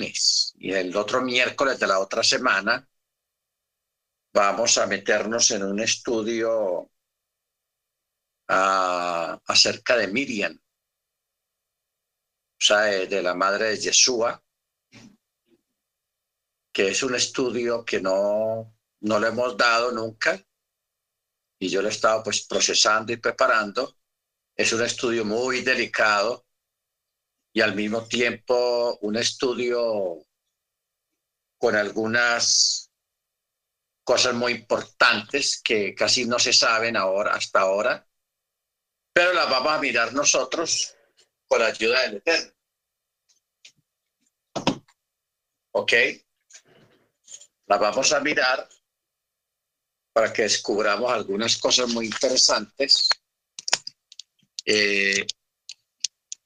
y el otro miércoles de la otra semana vamos a meternos en un estudio ah, acerca de Miriam, o sea, de la madre de Yeshua, que es un estudio que no, no le hemos dado nunca y yo lo he estado pues procesando y preparando. Es un estudio muy delicado y al mismo tiempo un estudio con algunas cosas muy importantes que casi no se saben ahora hasta ahora, pero las vamos a mirar nosotros con la ayuda del Eterno. ¿Ok? Las vamos a mirar para que descubramos algunas cosas muy interesantes eh,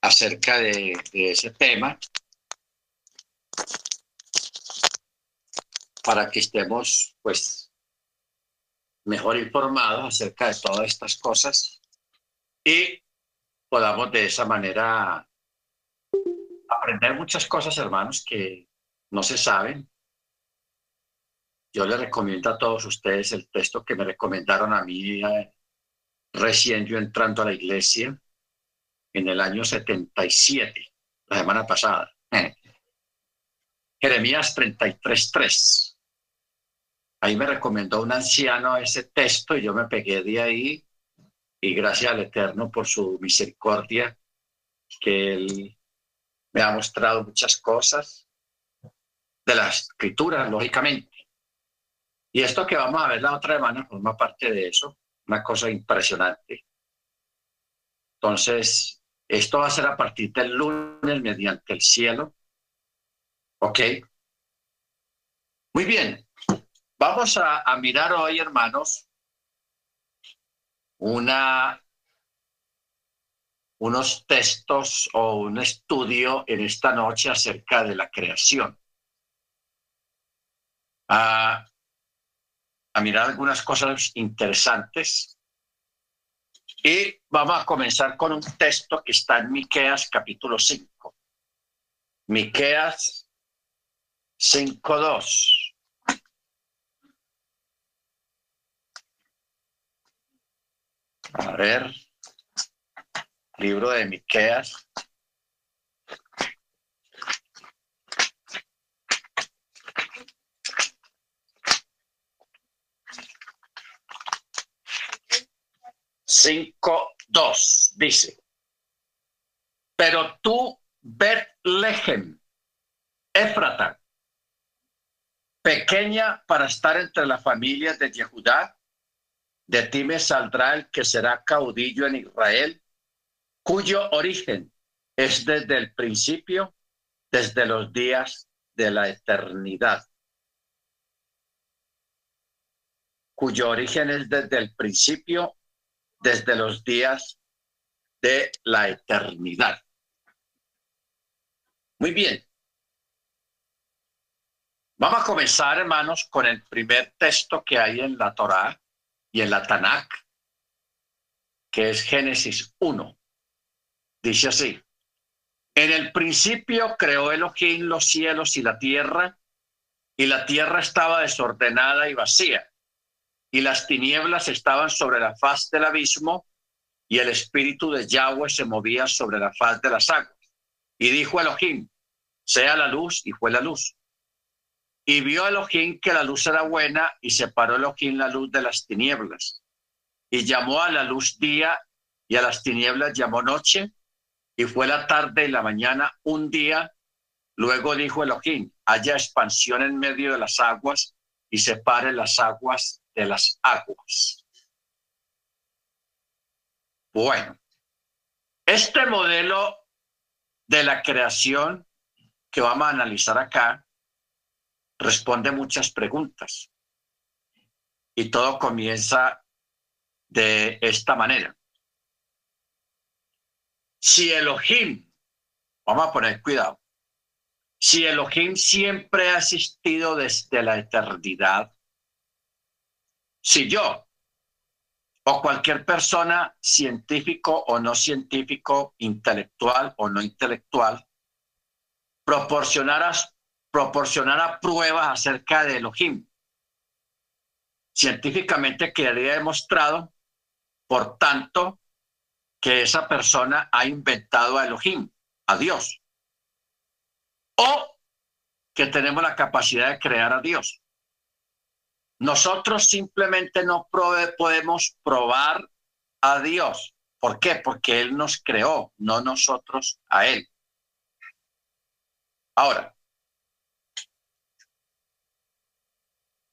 acerca de, ese tema, para que estemos pues mejor informados acerca de todas estas cosas y podamos de esa manera aprender muchas cosas, hermanos, que no se saben. Yo les recomiendo a todos ustedes el texto que me recomendaron a mí eh, recién yo entrando a la iglesia en el año 77, la semana pasada. Eh. Jeremías 33.3. Ahí me recomendó un anciano ese texto y yo me pegué de ahí y gracias al Eterno por su misericordia que Él me ha mostrado muchas cosas de la escritura, lógicamente y esto que vamos a ver la otra semana forma parte de eso, una cosa impresionante. Entonces, esto va a ser a partir del lunes mediante el cielo. ¿Ok? Muy bien. Vamos a, a mirar hoy, hermanos, una, unos textos o un estudio en esta noche acerca de la creación. Ah, a mirar algunas cosas interesantes. Y vamos a comenzar con un texto que está en Miqueas capítulo 5. Miqueas 5.2. A ver, libro de Miqueas 5.2 dice, pero tú, Betlehem, Éfrata, pequeña para estar entre las familias de Yehudá, de ti me saldrá el que será caudillo en Israel, cuyo origen es desde el principio, desde los días de la eternidad. Cuyo origen es desde el principio, desde los días de la eternidad. Muy bien. Vamos a comenzar, hermanos, con el primer texto que hay en la Torá y en la Tanakh, que es Génesis 1. Dice así, en el principio creó Elohim los cielos y la tierra, y la tierra estaba desordenada y vacía y las tinieblas estaban sobre la faz del abismo, y el espíritu de Yahweh se movía sobre la faz de las aguas. Y dijo Elohim, sea la luz, y fue la luz. Y vio Elohim que la luz era buena, y separó Elohim la luz de las tinieblas. Y llamó a la luz día, y a las tinieblas llamó noche, y fue la tarde y la mañana un día. Luego dijo Elohim, haya expansión en medio de las aguas, y separe las aguas de las aguas. Bueno, este modelo de la creación que vamos a analizar acá responde muchas preguntas. Y todo comienza de esta manera. Si Elohim, vamos a poner cuidado, si Elohim siempre ha existido desde la eternidad, si yo o cualquier persona científico o no científico, intelectual o no intelectual, proporcionara proporcionara pruebas acerca de Elohim. Científicamente quedaría demostrado, por tanto, que esa persona ha inventado a Elohim, a Dios. O que tenemos la capacidad de crear a Dios. Nosotros simplemente no podemos probar a Dios. ¿Por qué? Porque Él nos creó, no nosotros a Él. Ahora,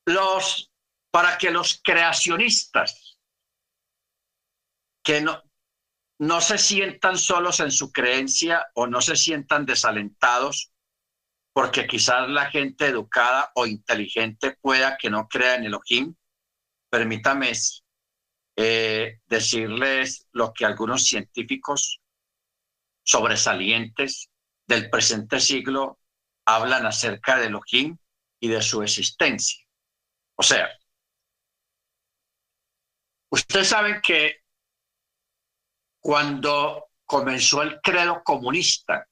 los, para que los creacionistas que no, no se sientan solos en su creencia o no se sientan desalentados, porque quizás la gente educada o inteligente pueda que no crea en Elohim, permítame eh, decirles lo que algunos científicos sobresalientes del presente siglo hablan acerca de Elohim y de su existencia. O sea, ustedes saben que cuando comenzó el credo comunista,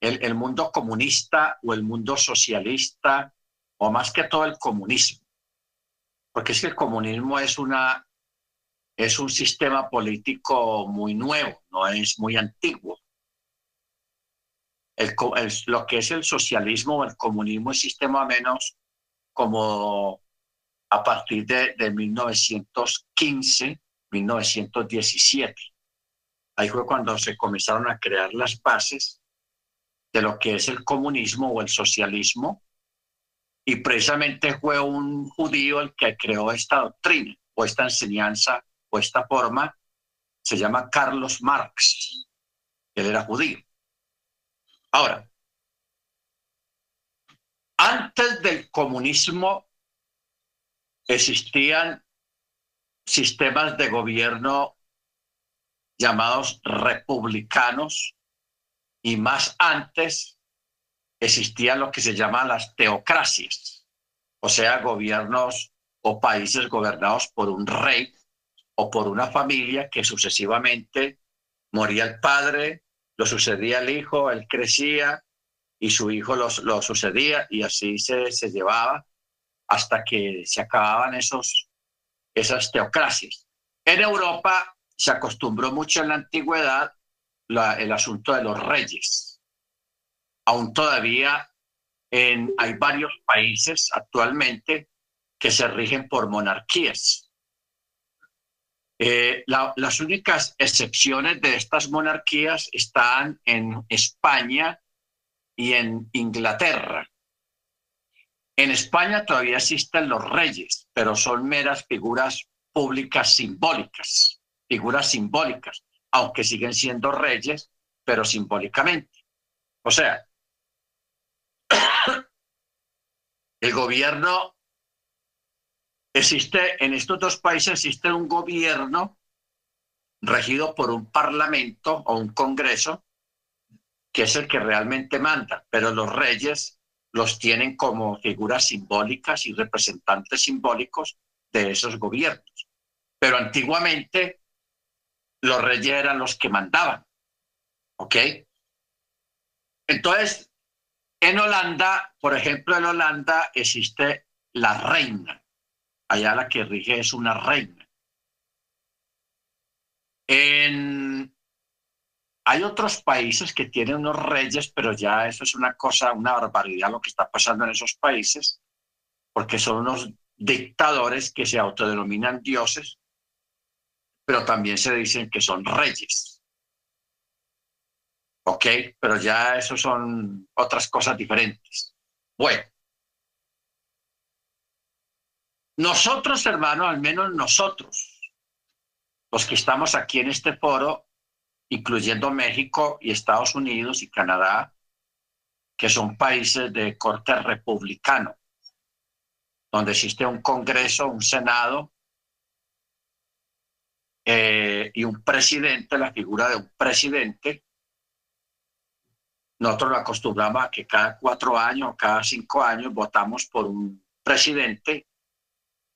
el, mundo comunista o el mundo socialista, o más que todo el comunismo, porque es que el comunismo es una es un sistema político muy nuevo, no es muy antiguo. El, lo que es el socialismo o el comunismo es sistema menos como a partir de, de 1915, 1917. Ahí fue cuando se comenzaron a crear las bases de lo que es el comunismo o el socialismo, y precisamente fue un judío el que creó esta doctrina o esta enseñanza o esta forma. Se llama Carlos Marx. Él era judío. Ahora, antes del comunismo existían sistemas de gobierno llamados republicanos y más antes existían lo que se llaman las teocracias, o sea, gobiernos o países gobernados por un rey o por una familia que sucesivamente moría el padre, lo sucedía el hijo, él crecía y su hijo lo, lo sucedía y así se, se llevaba hasta que se acababan esos, esas teocracias. En Europa se acostumbró mucho en la antigüedad el asunto de los reyes aún todavía hay varios países actualmente que se rigen por monarquías. Eh, las únicas excepciones de estas monarquías están en España y en Inglaterra. En España todavía existen los reyes, pero son meras figuras públicas simbólicas, figuras simbólicas, aunque siguen siendo reyes, pero simbólicamente. O sea, el gobierno, existe, en estos dos países existe un gobierno regido por un parlamento o un congreso, que es el que realmente manda, pero los reyes los tienen como figuras simbólicas y representantes simbólicos de esos gobiernos. Pero antiguamente los reyes eran los que mandaban. ¿Ok? Entonces, en Holanda, por ejemplo, en Holanda existe la reina. Allá la que rige es una reina. En... Hay otros países que tienen unos reyes, pero ya eso es una cosa, una barbaridad lo que está pasando en esos países, porque son unos dictadores que se autodenominan dioses, pero también se dicen que son reyes. ¿ok? Pero ya eso son otras cosas diferentes. Bueno, nosotros, hermanos, al menos nosotros, los que estamos aquí en este foro, incluyendo México y Estados Unidos y Canadá, que son países de corte republicano, donde existe un Congreso, un Senado eh, y un presidente, la figura de un presidente, nosotros nos acostumbramos a que cada cuatro años, cada cinco años votamos por un presidente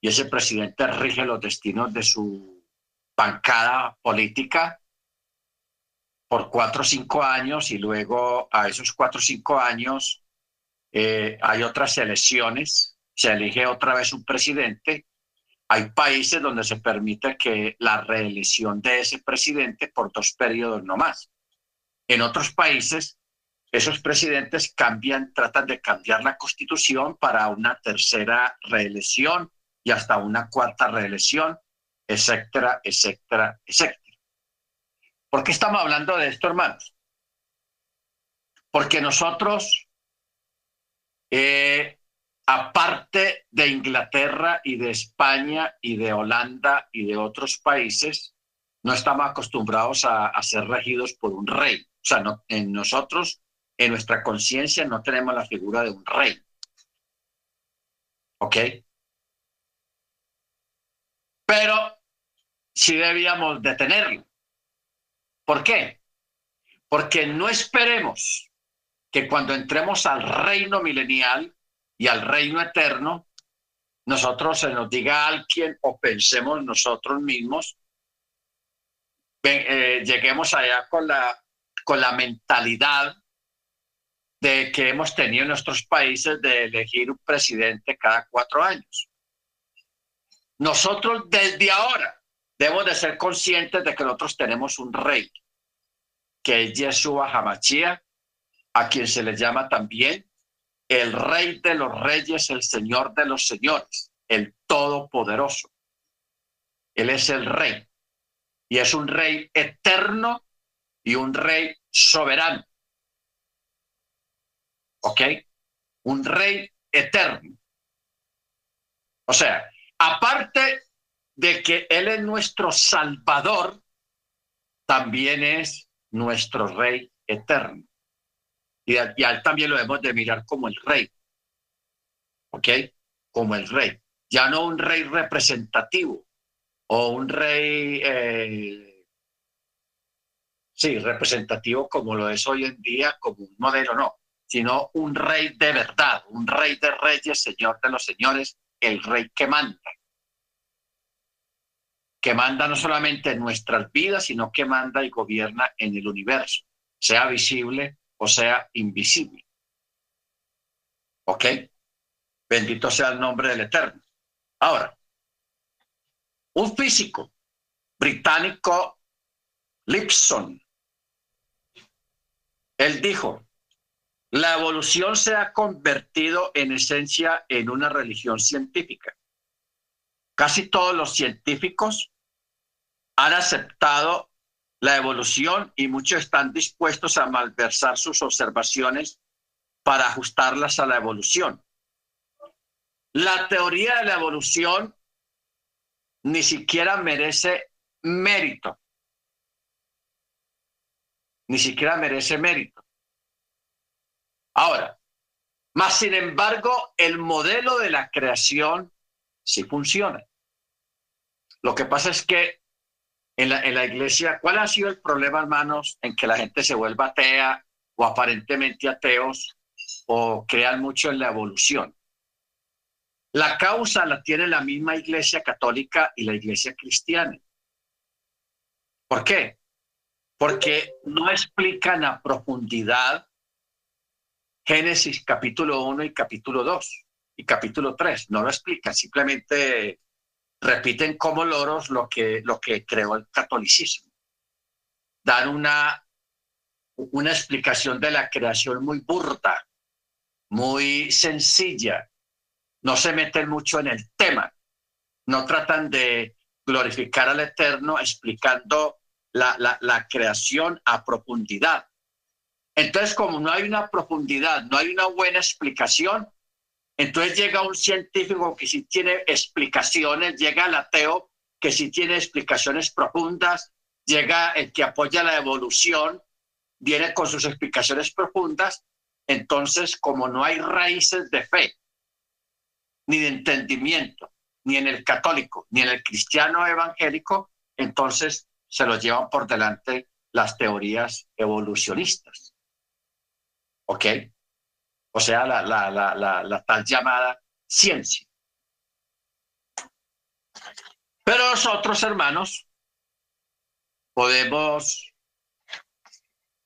y ese presidente rige los destinos de su bancada política por cuatro o cinco años y luego a esos cuatro o cinco años eh, hay otras elecciones, se elige otra vez un presidente. Hay países donde se permite que la reelección de ese presidente por dos periodos no más. En otros países, esos presidentes cambian, tratan de cambiar la constitución para una tercera reelección y hasta una cuarta reelección, etcétera, etcétera, etcétera. ¿Por qué estamos hablando de esto, hermanos? Porque nosotros, eh, aparte de Inglaterra y de España y de Holanda y de otros países, no estamos acostumbrados a, ser regidos por un rey. O sea, en nosotros, en nuestra conciencia, no tenemos la figura de un rey. ¿Ok? Pero sí debíamos de tenerlo. ¿Por qué? Porque no esperemos que cuando entremos al reino milenial y al reino eterno, nosotros se nos diga a alguien o pensemos nosotros mismos, eh, lleguemos allá con la, con la mentalidad de que hemos tenido en nuestros países de elegir un presidente cada cuatro años. Nosotros desde ahora debemos de ser conscientes de que nosotros tenemos un rey, que es Yeshua Hamachia, a quien se le llama también el rey de los reyes, el señor de los señores, el todopoderoso. Él es el rey y es un rey eterno y un rey soberano. ¿Ok? Un rey eterno. O sea, aparte de que Él es nuestro Salvador, también es nuestro Rey eterno. Y a, él también lo debemos de mirar como el Rey. ¿Ok? Como el Rey. Ya no un Rey representativo o un Rey, eh, sí, representativo como lo es hoy en día, como un modelo, no, sino un Rey de verdad, un Rey de reyes, Señor de los señores, el Rey que manda que manda no solamente en nuestras vidas, sino que manda y gobierna en el universo, sea visible sea invisible. ¿Ok? Bendito sea el nombre del Eterno. Ahora, un físico británico, Lipson, él dijo, la evolución se ha convertido en esencia en una religión científica. Casi todos los científicos han aceptado la evolución y muchos están dispuestos a malversar sus observaciones para ajustarlas a la evolución. La teoría de la evolución ni siquiera merece mérito. Ni siquiera merece mérito. Ahora, más sin embargo, el modelo de la creación sí funciona. Lo que pasa es que en la, iglesia, ¿cuál ha sido el problema, hermanos, en que la gente se vuelva atea o aparentemente ateos o crean mucho en la evolución? La causa la tiene la misma iglesia católica y la iglesia cristiana. ¿Por qué? Porque no explican a profundidad Génesis capítulo 1 y capítulo 2 y capítulo 3. No lo explican, simplemente repiten como loros lo que, lo que creó el catolicismo. Dan una, una explicación de la creación muy burda, muy sencilla. No se meten mucho en el tema. No tratan de glorificar al Eterno explicando la, la, la creación a profundidad. Entonces, como no hay una profundidad, no hay una buena explicación, entonces llega un científico que sí tiene explicaciones, llega el ateo que sí tiene explicaciones profundas, llega el que apoya la evolución, viene con sus explicaciones profundas. Entonces, como no hay raíces de fe, ni de entendimiento, ni en el católico, ni en el cristiano evangélico, entonces se los llevan por delante las teorías evolucionistas. ¿Ok? O sea, la, la, la, la, tal llamada ciencia. Pero nosotros, hermanos, podemos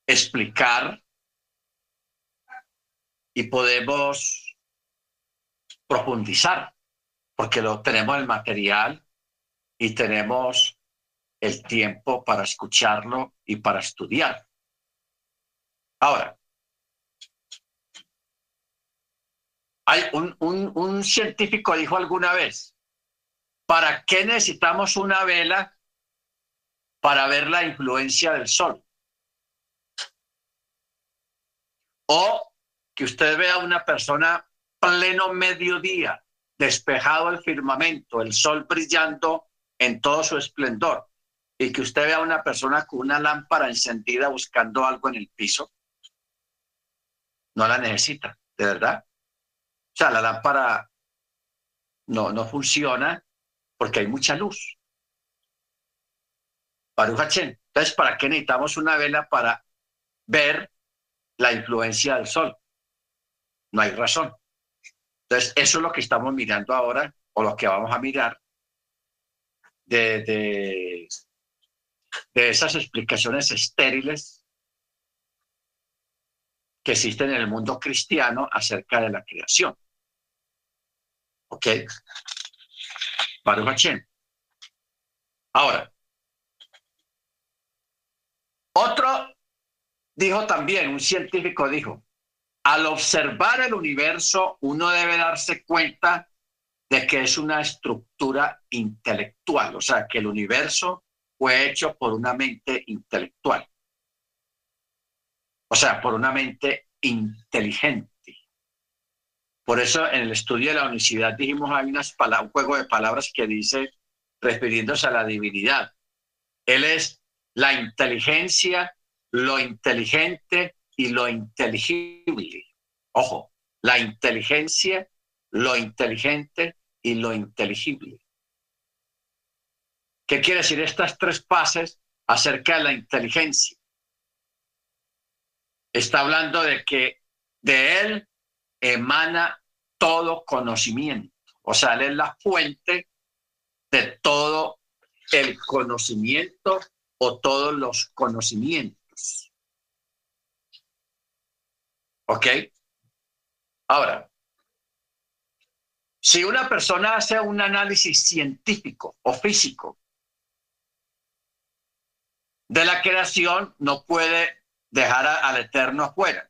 explicar y podemos profundizar, porque lo tenemos el material y tenemos el tiempo para escucharlo y para estudiar. Ahora, un, un científico dijo alguna vez, ¿para qué necesitamos una vela para ver la influencia del sol? O que usted vea una persona pleno mediodía, despejado el firmamento, el sol brillando en todo su esplendor, y que usted vea una persona con una lámpara encendida buscando algo en el piso, no la necesita, de verdad. Sea, la lámpara no, no funciona porque hay mucha luz. Entonces, ¿para qué necesitamos una vela para ver la influencia del sol? No hay razón. Entonces, eso es lo que estamos mirando ahora, o lo que vamos a mirar de, de esas explicaciones estériles que existen en el mundo cristiano acerca de la creación. ¿Ok? Baruch Ahora, otro dijo también, un científico dijo, al observar el universo uno debe darse cuenta de que es una estructura intelectual, o sea, que el universo fue hecho por una mente intelectual, o sea, por una mente inteligente. Por eso en el estudio de la unicidad dijimos hay unas un juego de palabras que dice, refiriéndose a la divinidad, Él es la inteligencia, lo inteligente y lo inteligible. Ojo, la inteligencia, lo inteligente y lo inteligible. ¿Qué quiere decir estas tres pases acerca de la inteligencia? Está hablando de que de él emana todo conocimiento. O sea, él es la fuente de todo el conocimiento o todos los conocimientos. ¿Ok? Ahora, si una persona hace un análisis científico o físico de la creación, no puede dejar al Eterno afuera.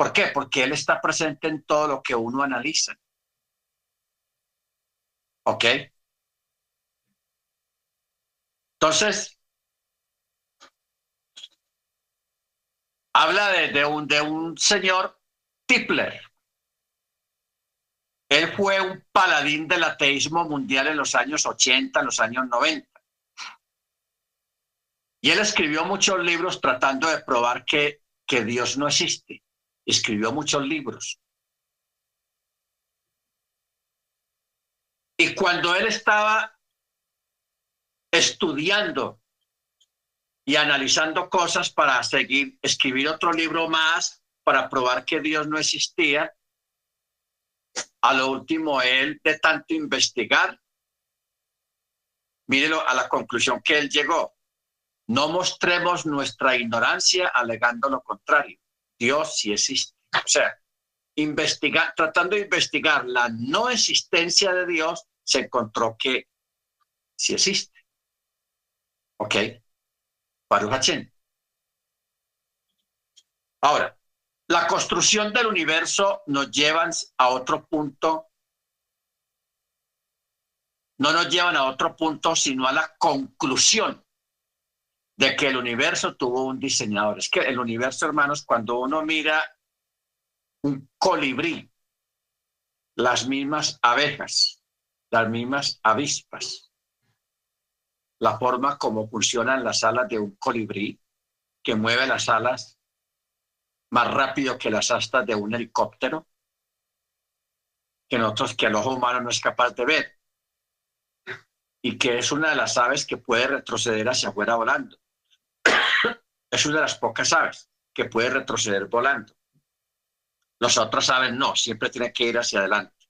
¿Por qué? Porque Él está presente en todo lo que uno analiza. ¿Ok? Entonces, habla de, un, de un señor Tipler. Él fue un paladín del ateísmo mundial en los años 80, en los años 90. Y él escribió muchos libros tratando de probar que, que Dios no existe. Escribió muchos libros. Y cuando él estaba estudiando y analizando cosas para seguir, escribir otro libro más, para probar que Dios no existía, a lo último él de tanto investigar, mírelo a la conclusión que él llegó. No mostremos nuestra ignorancia alegando lo contrario. Dios sí existe. O sea, investigar, tratando de investigar la no existencia de Dios, se encontró que sí existe. ¿Ok? Ahora, la construcción del universo nos lleva a otro punto, no nos llevan a otro punto, sino a la conclusión de que el universo tuvo un diseñador. Es que el universo, hermanos, cuando uno mira un colibrí, las mismas abejas, las mismas avispas, la forma como funcionan las alas de un colibrí, que mueve las alas más rápido que las astas de un helicóptero, que nosotros, que el ojo humano no es capaz de ver, y que es una de las aves que puede retroceder hacia afuera volando es una de las pocas aves que puede retroceder volando. Las otras aves no, siempre tiene que ir hacia adelante.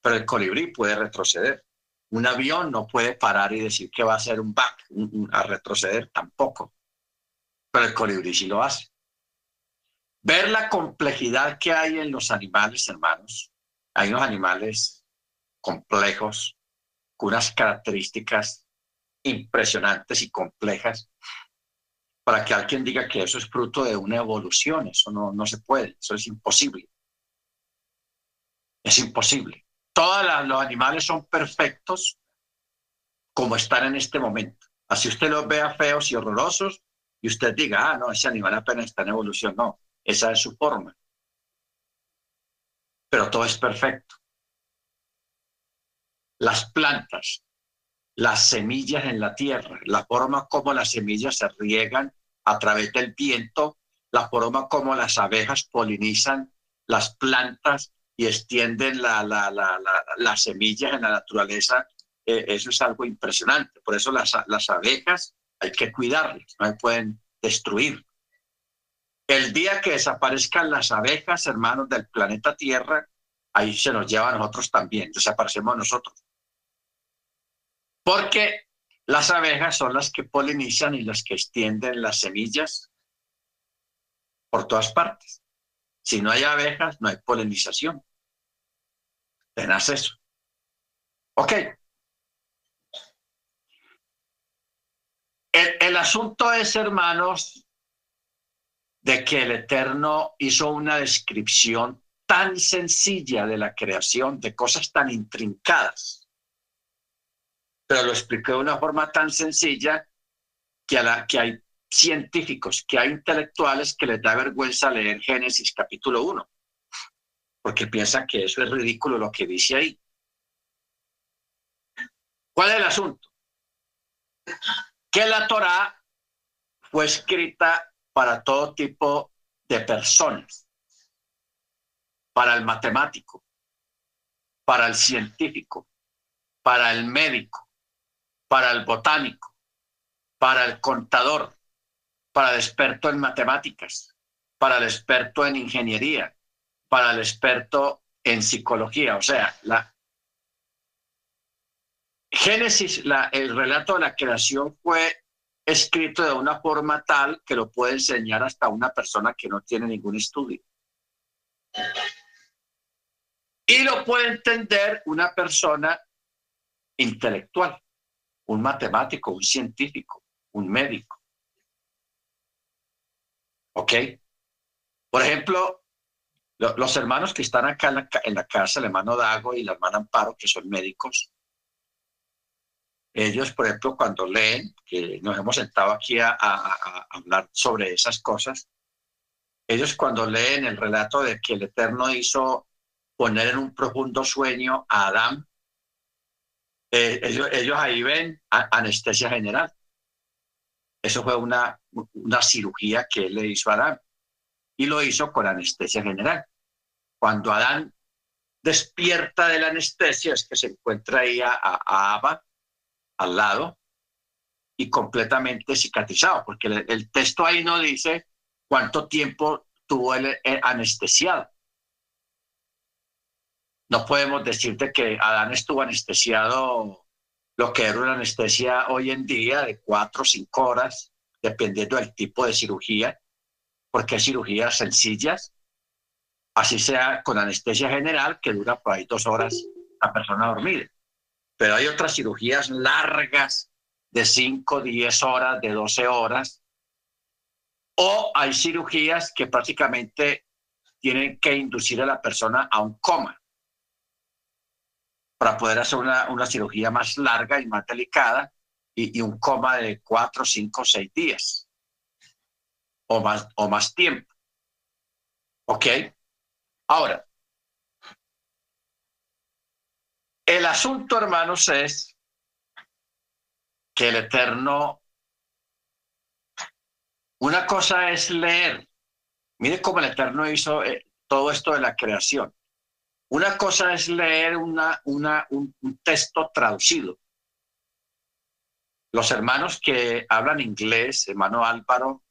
Pero el colibrí puede retroceder. Un avión no puede parar y decir que va a hacer un back, a retroceder tampoco. Pero el colibrí sí lo hace. ver la complejidad que hay en los animales, hermanos. Hay unos animales complejos, con unas características impresionantes y complejas, para que alguien diga que eso es fruto de una evolución. Eso no, no se puede, eso es imposible. Es imposible. Todos los animales son perfectos como están en este momento. Así usted los vea feos y horrorosos y usted diga, ah, no, ese animal apenas está en evolución. No, esa es su forma. Pero todo es perfecto. Las plantas, las semillas en la tierra, la forma como las semillas se riegan a través del viento, la forma como las abejas polinizan las plantas y extienden la, la, la, las semillas en la naturaleza, eh, eso es algo impresionante. Por eso las, las abejas hay que cuidarlas, no se pueden destruir. El día que desaparezcan las abejas, hermanos del planeta Tierra, ahí se nos lleva a nosotros también, desaparecemos nosotros. Porque las abejas son las que polinizan y las que extienden las semillas por todas partes. Si no hay abejas, no hay polinización. Tenás eso. Ok. El, el asunto es, hermanos, de que el Eterno hizo una descripción tan sencilla de la creación, de cosas tan intrincadas, pero lo explicó de una forma tan sencilla que, a la, que hay científicos, que hay intelectuales que les da vergüenza leer Génesis capítulo 1, porque piensan que eso es ridículo lo que dice ahí. ¿Cuál es el asunto? Que la Torá fue escrita para todo tipo de personas, para el matemático, para el científico, para el médico, para el botánico, para el contador, para el experto en matemáticas, para el experto en ingeniería, para el experto en psicología. O sea, la Génesis, el relato de la creación fue escrito de una forma tal que lo puede enseñar hasta una persona que no tiene ningún estudio. Y lo puede entender una persona intelectual, un matemático, un científico, un médico. ¿Ok? Por ejemplo, los hermanos que están acá en la, en casa, el hermano Dago y la hermana Amparo, que son médicos, ellos, por ejemplo, cuando leen, que nos hemos sentado aquí a, hablar sobre esas cosas, ellos cuando leen el relato de que el Eterno hizo poner en un profundo sueño a Adán, eh, ellos, ahí ven anestesia general. Eso fue una, una cirugía que él le hizo a Adán y lo hizo con anestesia general. Cuando Adán despierta de la anestesia es que se encuentra ahí a, a Abba al lado y completamente cicatrizado, porque el, texto ahí no dice cuánto tiempo tuvo el, anestesiado. No podemos decirte que Adán estuvo anestesiado lo que era una anestesia hoy en día de cuatro o cinco horas, dependiendo del tipo de cirugía, porque hay cirugías sencillas, así sea con anestesia general, que dura por ahí dos horas la persona dormida pero hay otras cirugías largas de 5, 10 horas, de 12 horas, o hay cirugías que prácticamente tienen que inducir a la persona a un coma para poder hacer una, una cirugía más larga y más delicada y, un coma de 4, 5, 6 días o más, o más tiempo. ¿Ok? Ahora, El asunto, hermanos, es que el Eterno, una cosa es leer. Mire cómo el Eterno hizo eh, todo esto de la creación. Una cosa es leer un, texto traducido. Los hermanos que hablan inglés, hermano Álvaro,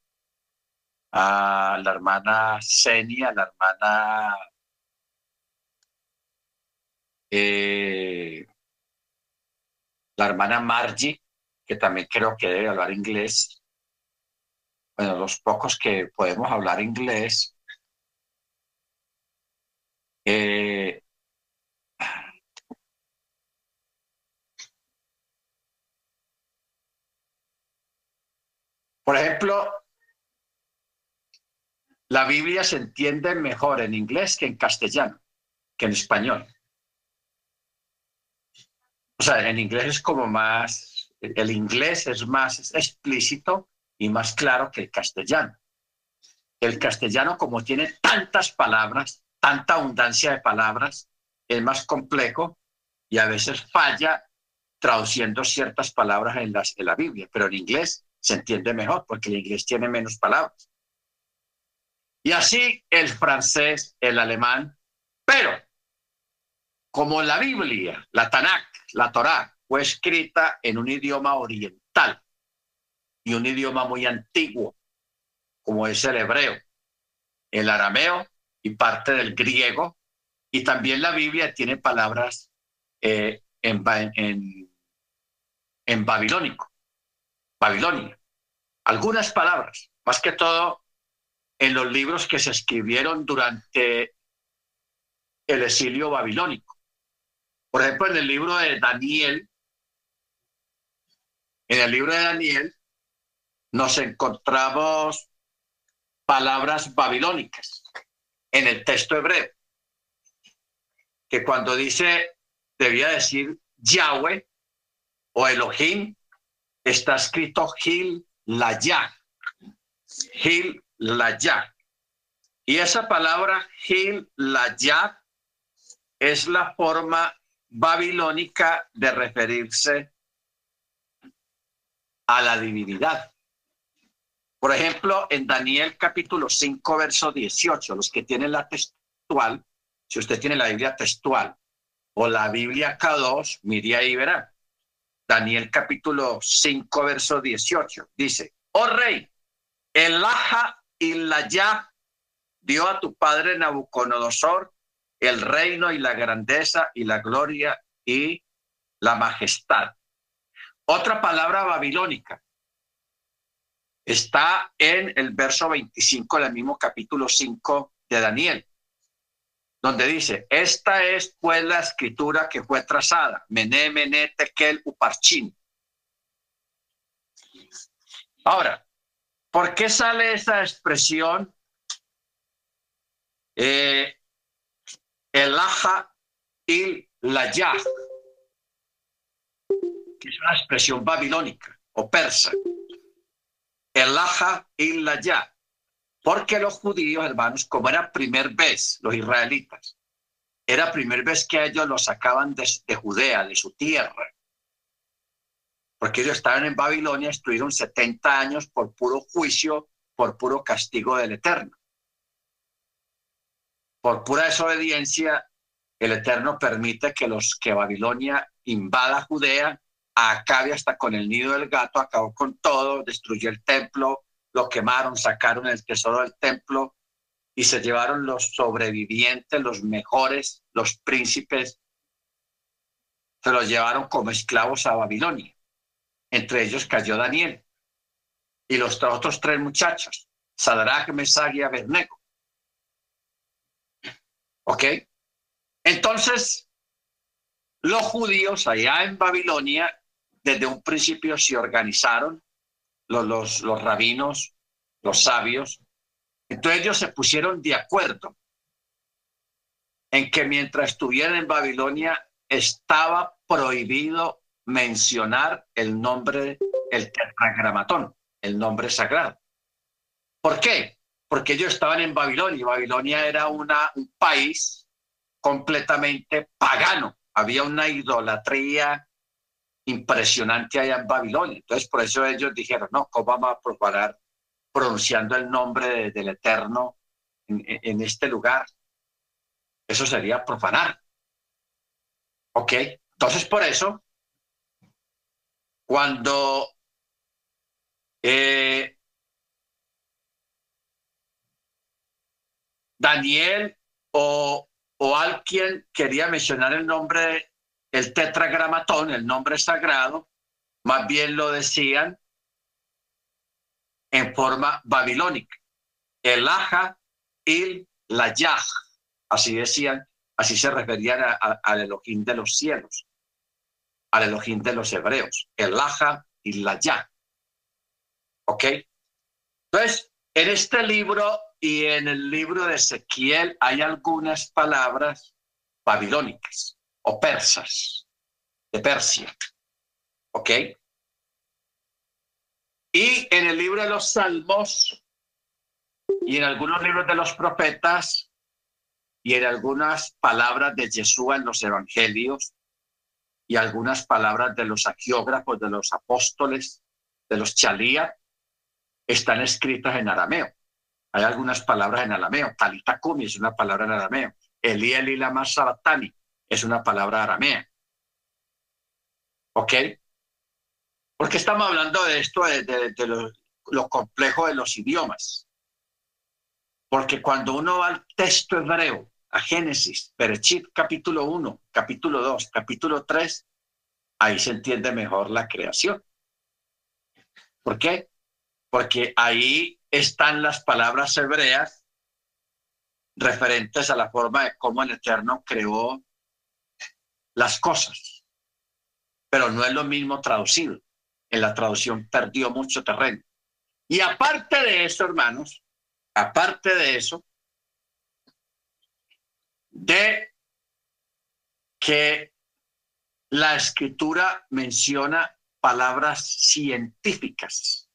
la hermana Senia, la hermana eh, la hermana Margie, que también creo que debe hablar inglés. Bueno, los pocos que podemos hablar inglés, Eh, por ejemplo, la Biblia se entiende mejor en inglés que en castellano, que en español. O sea, en inglés es como más, el inglés es más explícito y más claro que el castellano. El castellano, como tiene tantas palabras, tanta abundancia de palabras, es más complejo y a veces falla traduciendo ciertas palabras en, las, en la Biblia, pero en inglés se entiende mejor porque el inglés tiene menos palabras. Y así el francés, el alemán, pero como la Biblia, la Tanakh, la Torá, fue escrita en un idioma oriental y un idioma muy antiguo, como es el hebreo, el arameo y parte del griego, y también la Biblia tiene palabras eh, en, en, en babilónico, Babilonia, algunas palabras, más que todo en los libros que se escribieron durante el exilio babilónico. Por ejemplo, en el libro de Daniel, en el libro de Daniel nos encontramos palabras babilónicas en el texto hebreo, que cuando dice, debía decir Yahweh o Elohim, está escrito Gil Layah. Gil ya Y esa palabra Gil ya es la forma babilónica de referirse a la divinidad. Por ejemplo, en Daniel capítulo 5, verso 18, los que tienen la textual, si usted tiene la Biblia textual o la Biblia K2, mire ahí verá. Daniel capítulo 5, verso 18, dice, oh rey, el aja y la ya dio a tu padre Nabucodonosor el reino y la grandeza y la gloria y la majestad. Otra palabra babilónica está en el verso 25 del mismo capítulo 5 de Daniel, donde dice, esta es pues la escritura que fue trazada, Mené, Mené, Tekel, Uparchin. Ahora, ¿Por qué sale esa expresión? Eh, el aja y la ya, que es una expresión babilónica o persa. El aja y la ya. Porque los judíos, hermanos, como era primer vez, los israelitas, era primer vez que ellos los sacaban de, de Judea, de su tierra, porque ellos estaban en Babilonia, estuvieron 70 años por puro juicio, por puro castigo del Eterno. Por pura desobediencia, el Eterno permite que los que Babilonia invada Judea, acabe hasta con el nido del gato, acabó con todo, destruyó el templo, lo quemaron, sacaron el tesoro del templo y se llevaron los sobrevivientes, los mejores, los príncipes, se los llevaron como esclavos a Babilonia. Entre ellos cayó Daniel y los otros tres muchachos, Sadrach, Mesach y Abednego. ¿Ok? Entonces, los judíos allá en Babilonia, desde un principio se organizaron, los, los, los rabinos, los sabios, entonces ellos se pusieron de acuerdo en que mientras estuvieran en Babilonia estaba prohibido mencionar el nombre, el tetragramatón, el nombre sagrado. ¿Por qué? Porque ellos estaban en Babilonia y Babilonia era una, un país completamente pagano. Había una idolatría impresionante allá en Babilonia. Entonces, por eso ellos dijeron, no, ¿cómo vamos a propagar pronunciando el nombre del Eterno en, este lugar? Eso sería profanar. ¿Ok? Entonces, por eso cuando eh, Daniel o, o alguien quería mencionar el nombre, el tetragramatón, el nombre sagrado, más bien lo decían en forma babilónica. El Aja, Il, la Yaj, así decían, Así se referían al Elohim de los cielos, al Elohim de los hebreos, el Laja y la Ya. ¿Ok? Entonces, en este libro y en el libro de Ezequiel hay algunas palabras babilónicas persas, de Persia. ¿Ok? Y en el libro de los Salmos y en algunos libros de los profetas y en algunas palabras de Jesús en los evangelios y algunas palabras de los agiógrafos, de los apóstoles, de los chalía, están escritas en arameo. Hay algunas palabras en arameo. Talitakumi es una palabra en arameo. Eli Eli Lama Sabatani es una palabra aramea. ¿Ok? Porque estamos hablando de esto, de, lo, complejo de los idiomas. Porque cuando uno va al texto hebreo, a Génesis, Berechit capítulo 1, capítulo 2, capítulo 3, ahí se entiende mejor la creación. ¿Por qué? Porque ahí están las palabras hebreas referentes a la forma de cómo el Eterno creó las cosas. Pero no es lo mismo traducido en la traducción perdió mucho terreno. Y aparte de eso, hermanos, aparte de eso, de que la escritura menciona palabras científicas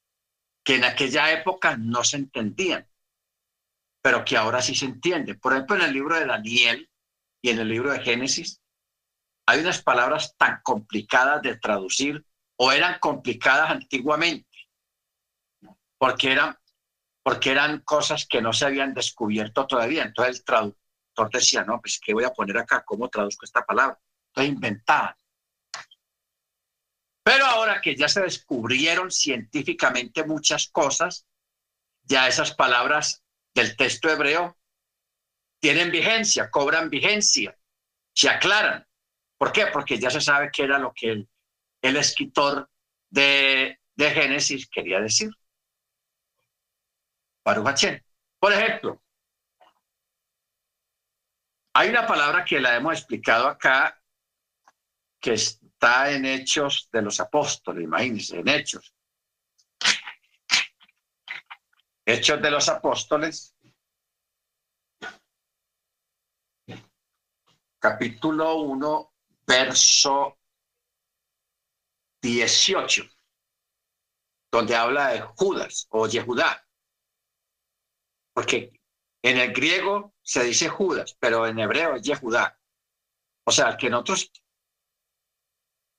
que en aquella época no se entendían, pero que ahora sí se entienden. Por ejemplo, en el libro de Daniel y en el libro de Génesis, hay unas palabras tan complicadas de traducir o eran complicadas antiguamente, porque eran, porque eran cosas que no se habían descubierto todavía. Entonces el traductor decía, no, pues ¿qué voy a poner acá? ¿Cómo traduzco esta palabra? Entonces inventaban. Pero ahora que ya se descubrieron científicamente muchas cosas, ya esas palabras del texto hebreo tienen vigencia, cobran vigencia, se aclaran. ¿Por qué? Porque ya se sabe qué era lo que el escritor de, Génesis quería decir. Baruch Por ejemplo, hay una palabra que la hemos explicado acá que está en Hechos de los Apóstoles, imagínense, en Hechos. Hechos de los Apóstoles, capítulo 1, verso 18, donde habla de Judas o Yehudá. Porque en el griego se dice Judas, pero en hebreo es Yehudá. O sea, que nosotros,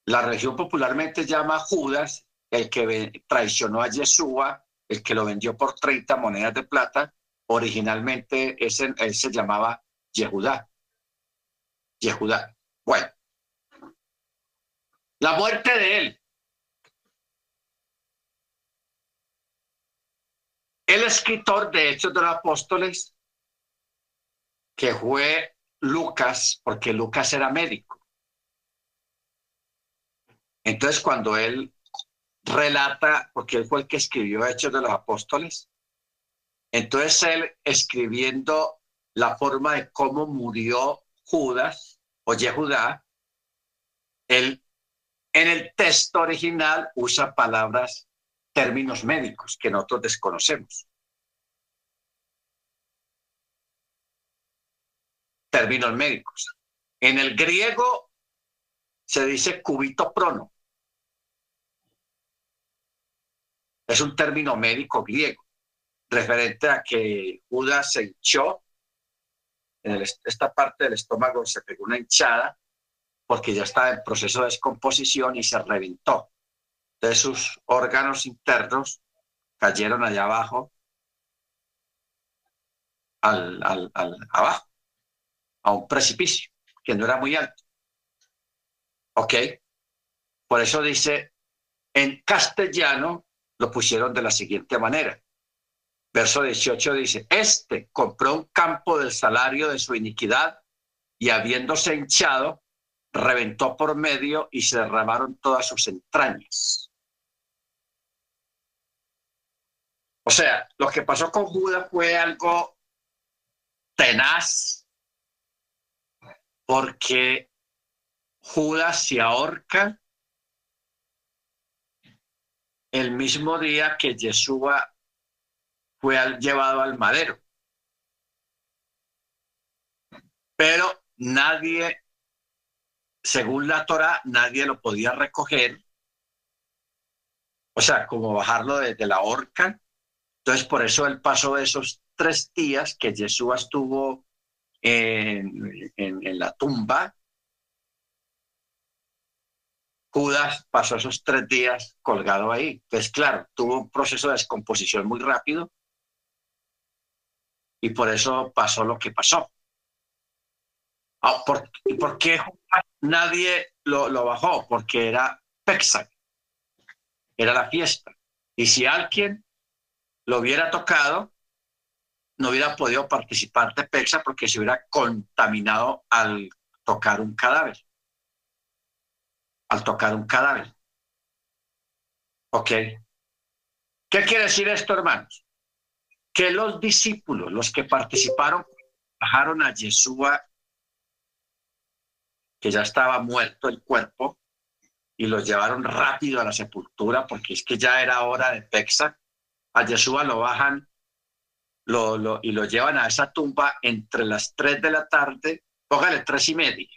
la región popularmente llama Judas, el que traicionó a Yeshua, el que lo vendió por 30 monedas de plata, originalmente ese, él se llamaba Yehudá. Yehudá. Bueno, la muerte de él. El escritor de Hechos de los Apóstoles, que fue Lucas, porque Lucas era médico. Entonces, cuando él relata, porque él fue el que escribió Hechos de los Apóstoles, entonces él escribiendo la forma de cómo murió Judas o Yehudá, él en el texto original usa palabras, términos médicos que nosotros desconocemos. Términos médicos. En el griego se dice cubito prono. Es un término médico griego, referente a que Judas se hinchó, en esta parte del estómago se pegó una hinchada porque ya estaba en proceso de descomposición y se reventó. Entonces sus órganos internos cayeron allá abajo, al, al, al, abajo, a un precipicio que no era muy alto. ¿Ok? Por eso dice, en castellano lo pusieron de la siguiente manera. Verso 18 dice, este compró un campo del salario de su iniquidad y habiéndose hinchado, reventó por medio y se derramaron todas sus entrañas. O sea, lo que pasó con Judas fue algo tenaz, porque Judas se ahorca el mismo día que Yeshua fue llevado al madero. Pero nadie, según la Torah, nadie lo podía recoger. O sea, como bajarlo desde la horca. Entonces, por eso él pasó esos tres días que Yeshua estuvo en, en la tumba. Judas pasó esos tres días colgado ahí. Entonces, claro, tuvo un proceso de descomposición muy rápido y por eso pasó lo que pasó. Ah, ¿Por, ¿Por qué nadie lo, lo, bajó? Porque era Pexa, era la fiesta. Y si alguien lo hubiera tocado, no hubiera podido participar de Pexa porque se hubiera contaminado al tocar un cadáver. Al tocar un cadáver. ¿Ok? ¿Qué quiere decir esto, hermanos? Que los discípulos, los que participaron, bajaron a Yeshua que ya estaba muerto el cuerpo y los llevaron rápido a la sepultura porque es que ya era hora de Pexa. A Yeshua lo bajan lo, lo, y lo llevan a esa tumba entre las tres de la tarde, póngale tres y media,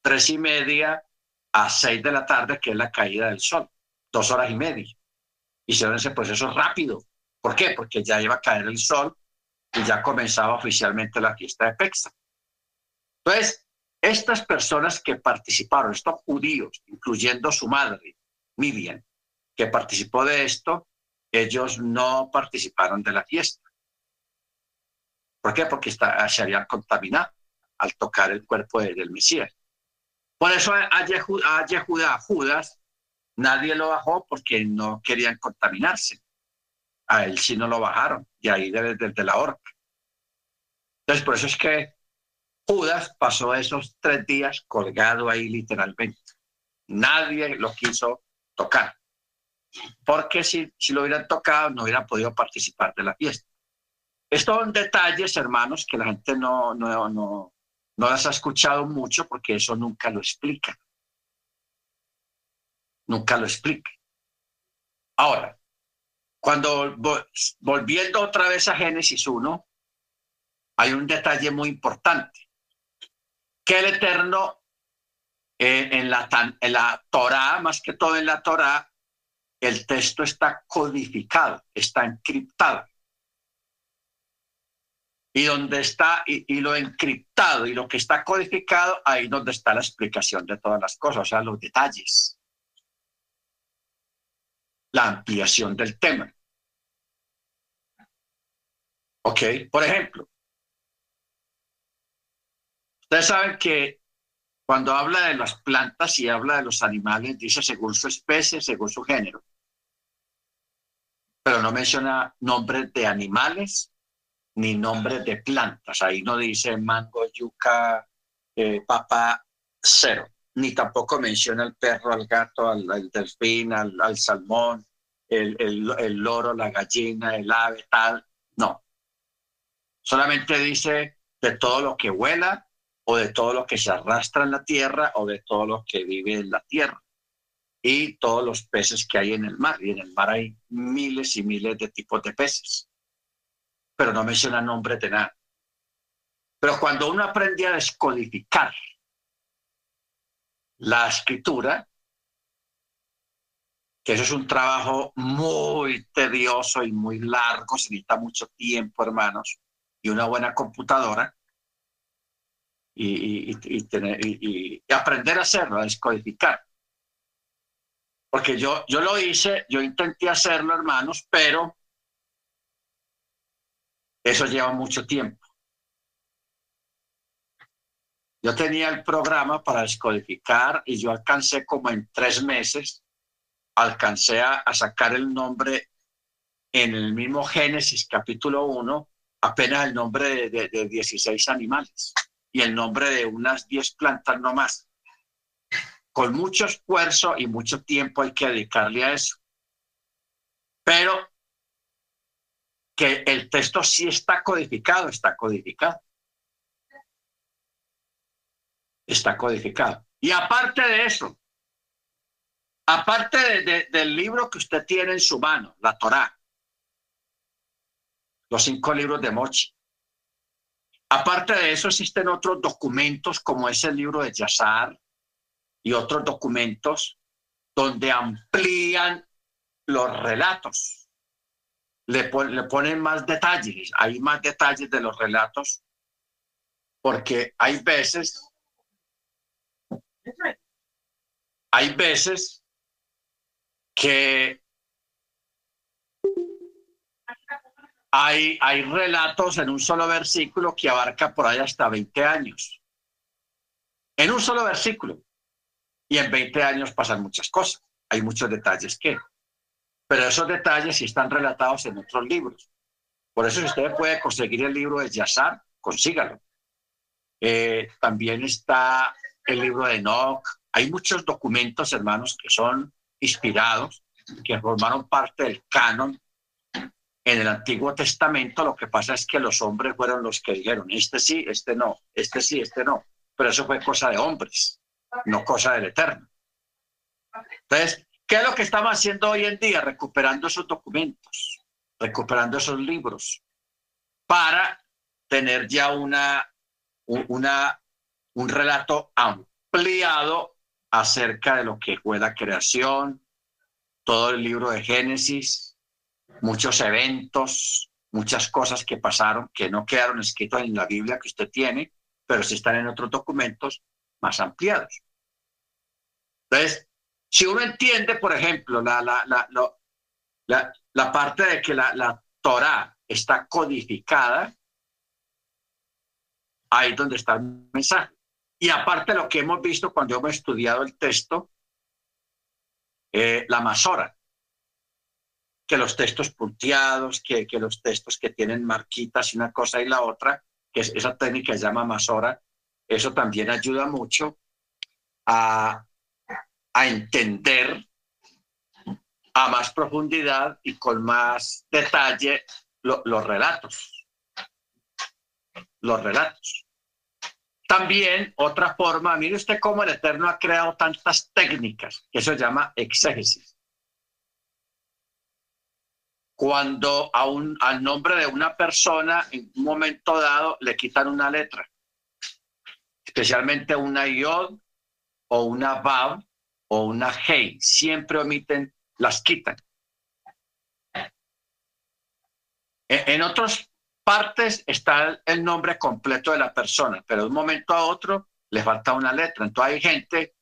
tres y media a seis de la tarde, que es la caída del sol, dos horas y media. Hicieron ese proceso rápido. ¿Por qué? Porque ya iba a caer el sol y ya comenzaba oficialmente la fiesta de Pexa. Entonces, estas personas que participaron, estos judíos, incluyendo su madre, Miriam, que participó de esto, ellos no participaron de la fiesta. ¿Por qué? Porque está, se habían contaminado al tocar el cuerpo del Mesías. Por eso a, Yehuda, a Judas, nadie lo bajó porque no querían contaminarse. A él sí no lo bajaron, y ahí desde, desde la horca. Entonces, por eso es que Judas pasó esos tres días colgado ahí literalmente. Nadie lo quiso tocar. Porque si, si lo hubieran tocado, no hubieran podido participar de la fiesta. Estos son detalles, hermanos, que la gente no, no, no, no las ha escuchado mucho porque eso nunca lo explica. Nunca lo explica. Ahora, cuando volviendo otra vez a Génesis 1, hay un detalle muy importante que el Eterno eh, en, la, Torah, más que todo en la Torah, el texto está codificado, está encriptado. Y donde está, y, y, lo encriptado y lo que está codificado, ahí donde está la explicación de todas las cosas, o sea, los detalles. La ampliación del tema. Ok, por ejemplo, Ustedes saben que cuando habla de las plantas y habla de los animales, dice según su especie, según su género. Pero no menciona nombres de animales ni nombres de plantas. Ahí no dice mango, yuca, eh, papa, cero. Ni tampoco menciona el perro, al gato, al, delfín, al, salmón, el, el loro, la gallina, el ave, tal. No. Solamente dice de todo lo que vuela, o de todo lo que se arrastra en la tierra o de todo lo que vive en la tierra y todos los peces que hay en el mar. Y en el mar hay miles y miles de tipos de peces, pero no menciona nombre de nada. Pero cuando uno aprende a descodificar la escritura, que eso es un trabajo muy tedioso y muy largo, se necesita mucho tiempo, hermanos, y una buena computadora, y, tener, y, aprender a hacerlo, a descodificar. Porque yo, yo lo hice, yo intenté hacerlo, hermanos, pero eso lleva mucho tiempo. Yo tenía el programa para descodificar y yo alcancé como en tres meses, alcancé a, sacar el nombre en el mismo Génesis capítulo 1, apenas el nombre de, de, de 16 animales y el nombre de unas 10 plantas no más. Con mucho esfuerzo y mucho tiempo hay que dedicarle a eso. Pero que el texto sí está codificado, está codificado. está codificado. Y aparte de eso, aparte del libro que usted tiene en su mano, la Torá, los cinco libros de Mochi, aparte de eso existen otros documentos como es el libro de Yazar y otros documentos donde amplían los relatos. Le, le ponen más detalles, hay más detalles de los relatos, porque hay veces hay veces que hay, relatos en un solo versículo que abarca por ahí hasta 20 años. En un solo versículo. Y en 20 años pasan muchas cosas. Hay muchos detalles que. Pero esos detalles sí están relatados en otros libros. Por eso si usted puede conseguir el libro de Yazar, consígalo. Eh, también está el libro de Enoch. Hay muchos documentos, hermanos, que son inspirados, que formaron parte del canon en el Antiguo Testamento. Lo que pasa es que los hombres fueron los que dijeron, este sí, este no, este sí, este no. Pero eso fue cosa de hombres, no cosa del Eterno. Entonces, ¿qué es lo que estamos haciendo hoy en día? Recuperando esos documentos, recuperando esos libros, para tener ya una, una un relato ampliado acerca de lo que fue la creación, todo el libro de Génesis, muchos eventos, muchas cosas que pasaron que no quedaron escritos en la Biblia que usted tiene, pero sí están en otros documentos más ampliados. Entonces, si uno entiende, por ejemplo, la, la, la, la parte de que la, la Torah está codificada, ahí es donde está el mensaje. Y aparte lo que hemos visto cuando hemos estudiado el texto, eh, la masora, que los textos punteados, que, que, los textos que tienen marquitas y una cosa y la otra, que es, esa técnica se llama masora, eso también ayuda mucho a, a entender a más profundidad y con más detalle los relatos. Los relatos. También otra forma, mire usted cómo el Eterno ha creado tantas técnicas, que eso se llama exégesis. Cuando a un, al nombre de una persona en un momento dado le quitan una letra, especialmente una yod o una vav o una hey, siempre omiten, las quitan. En otros partes está el nombre completo de la persona, pero de un momento a otro le falta una letra. Entonces hay gente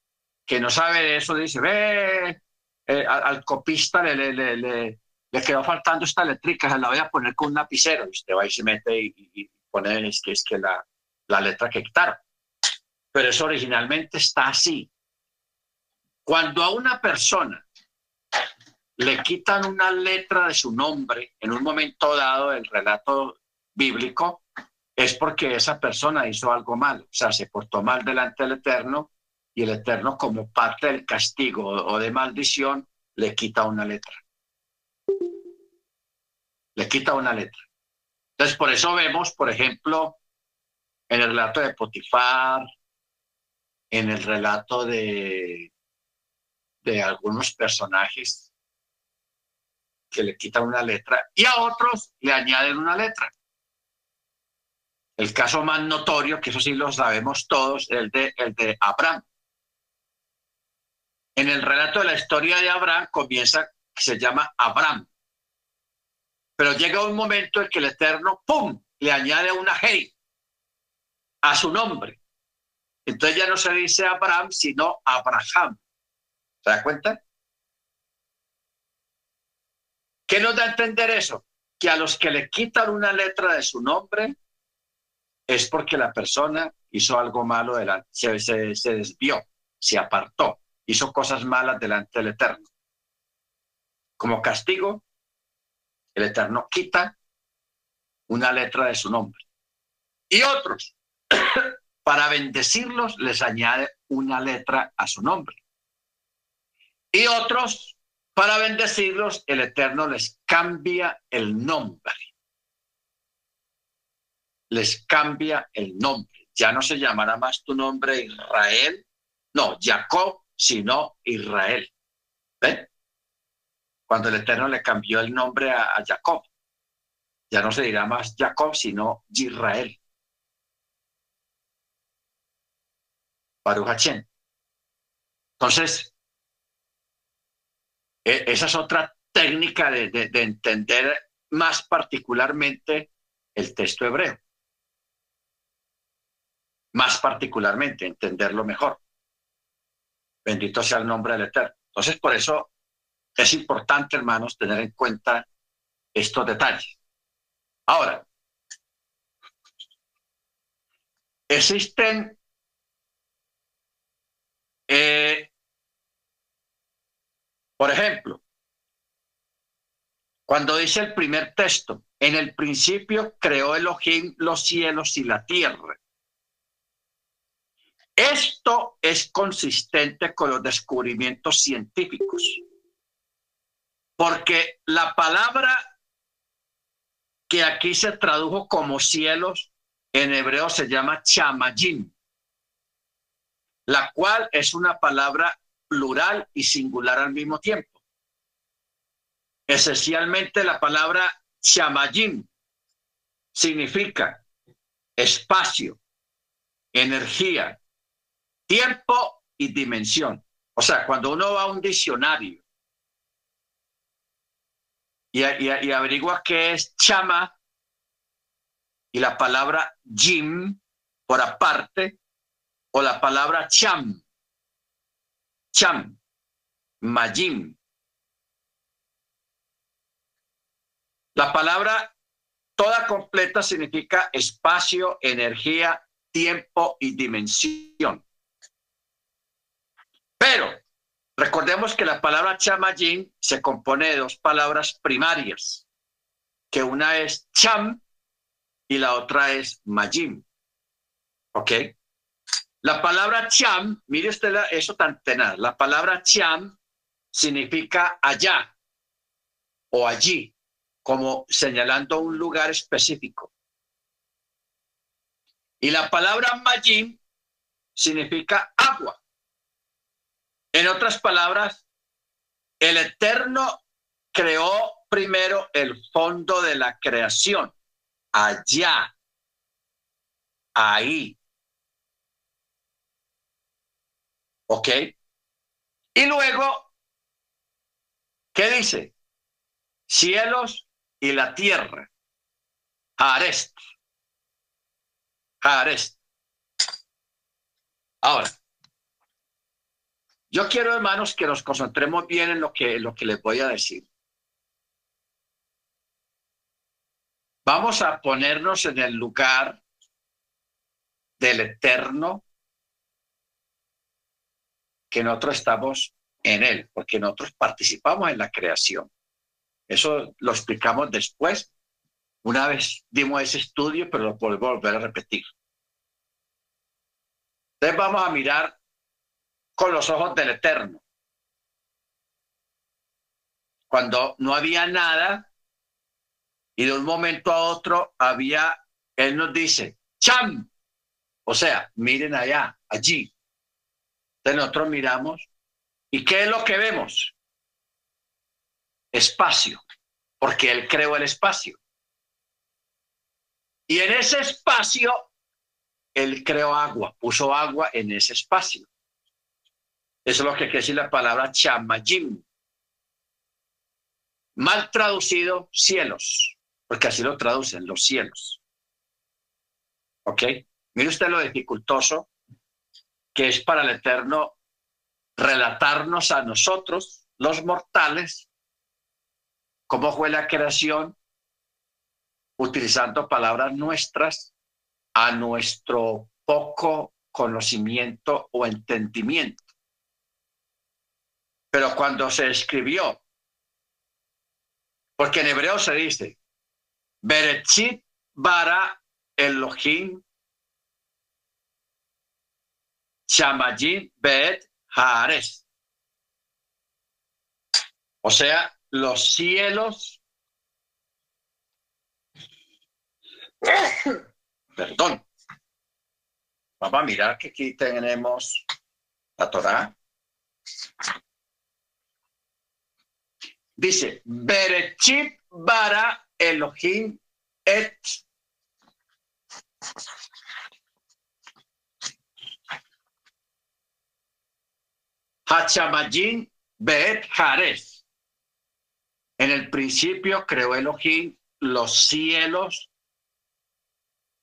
que no sabe eso, dice, ve, eh, al, copista le, le, le, le, quedó faltando esta letrica, se la voy a poner con un lapicero. Y usted va y se mete y, pone es que, es que la, la letra que quitaron. Pero eso originalmente está así. Cuando a una persona le quitan una letra de su nombre en un momento dado del relato bíblico, es porque esa persona hizo algo mal, o sea, se portó mal delante del Eterno y el Eterno como parte del castigo o de maldición le quita una letra. Le quita una letra. Entonces, por eso vemos, por ejemplo, en el relato de Potifar, en el relato de, de algunos personajes que le quitan una letra y a otros le añaden una letra. El caso más notorio, que eso sí lo sabemos todos, el de, el de Abraham. En el relato de la historia de Abraham comienza, se llama Abraham. Pero llega un momento en que el Eterno, ¡pum!, le añade una hey a su nombre. Entonces ya no se dice Abraham, sino Abraham. ¿Se da cuenta? ¿Qué nos da a entender eso? Que a los que le quitan una letra de su nombre, es porque la persona hizo algo malo delante, se, se, desvió, se apartó, hizo cosas malas delante del Eterno. Como castigo, el Eterno quita una letra de su nombre. Y otros, para bendecirlos, les añade una letra a su nombre. Y otros, para bendecirlos, el Eterno les cambia el nombre les cambia el nombre. ya no se llamará más tu nombre Israel, no, Jacob, sino Israel. ¿Ven? Cuando el Eterno le cambió el nombre a, Jacob, ya no se dirá más Jacob, sino Israel. Baruch Entonces, e, esa es otra técnica de, de entender más particularmente el texto hebreo. Más particularmente, entenderlo mejor. Bendito sea el nombre del Eterno. Entonces, por eso es importante, hermanos, tener en cuenta estos detalles. Ahora, existen eh, por ejemplo, cuando dice el primer texto, en el principio creó Elohim los cielos y la tierra. Esto es consistente con los descubrimientos científicos, porque la palabra que aquí se tradujo como cielos en hebreo se llama chamayim, la cual es una palabra plural y singular al mismo tiempo. Esencialmente la palabra chamayim significa espacio, energía, tiempo y dimensión. O sea, cuando uno va a un diccionario y, y averigua qué es chama y la palabra jim por aparte, o la palabra cham, cham, majim. La palabra toda completa significa espacio, energía, tiempo y dimensión. Pero recordemos que la palabra chamayim se compone de dos palabras primarias, que una es cham y la otra es majim. ¿Ok? La palabra cham, mire usted eso tan tenaz, la palabra cham significa allá o allí, como señalando un lugar específico. Y la palabra majim significa agua. En otras palabras, el Eterno creó primero el fondo de la creación, allá, ahí, ¿Ok? Y luego, ¿qué dice? Cielos y la tierra. Harest. Harest. Ahora, yo quiero, hermanos, que nos concentremos bien en lo que, lo que les voy a decir. Vamos a ponernos en el lugar del eterno que nosotros estamos en él, porque nosotros participamos en la creación. Eso lo explicamos después. Una vez dimos ese estudio, pero lo podemos volver a repetir. Entonces vamos a mirar con los ojos del Eterno. Cuando no había nada y de un momento a otro había, Él nos dice, cham, o sea, miren allá, allí, nosotros miramos y ¿qué es lo que vemos? Espacio, porque Él creó el espacio. Y en ese espacio, Él creó agua, puso agua en ese espacio. Eso es lo que quiere decir la palabra chamayim. Mal traducido, cielos, porque así lo traducen, los cielos. ¿Ok? Mire usted lo dificultoso que es para el Eterno relatarnos a nosotros, los mortales, cómo fue la creación, utilizando palabras nuestras a nuestro poco conocimiento o entendimiento. Pero cuando se escribió, porque en hebreo se dice, Berechit bara Elohim Shamayim Bet Haares. O sea, los cielos. Perdón. Vamos a mirar que aquí tenemos la Torah. Dice, Berechit bara Elohim et Hachamajin Bet Hares. En el principio creó Elohim los cielos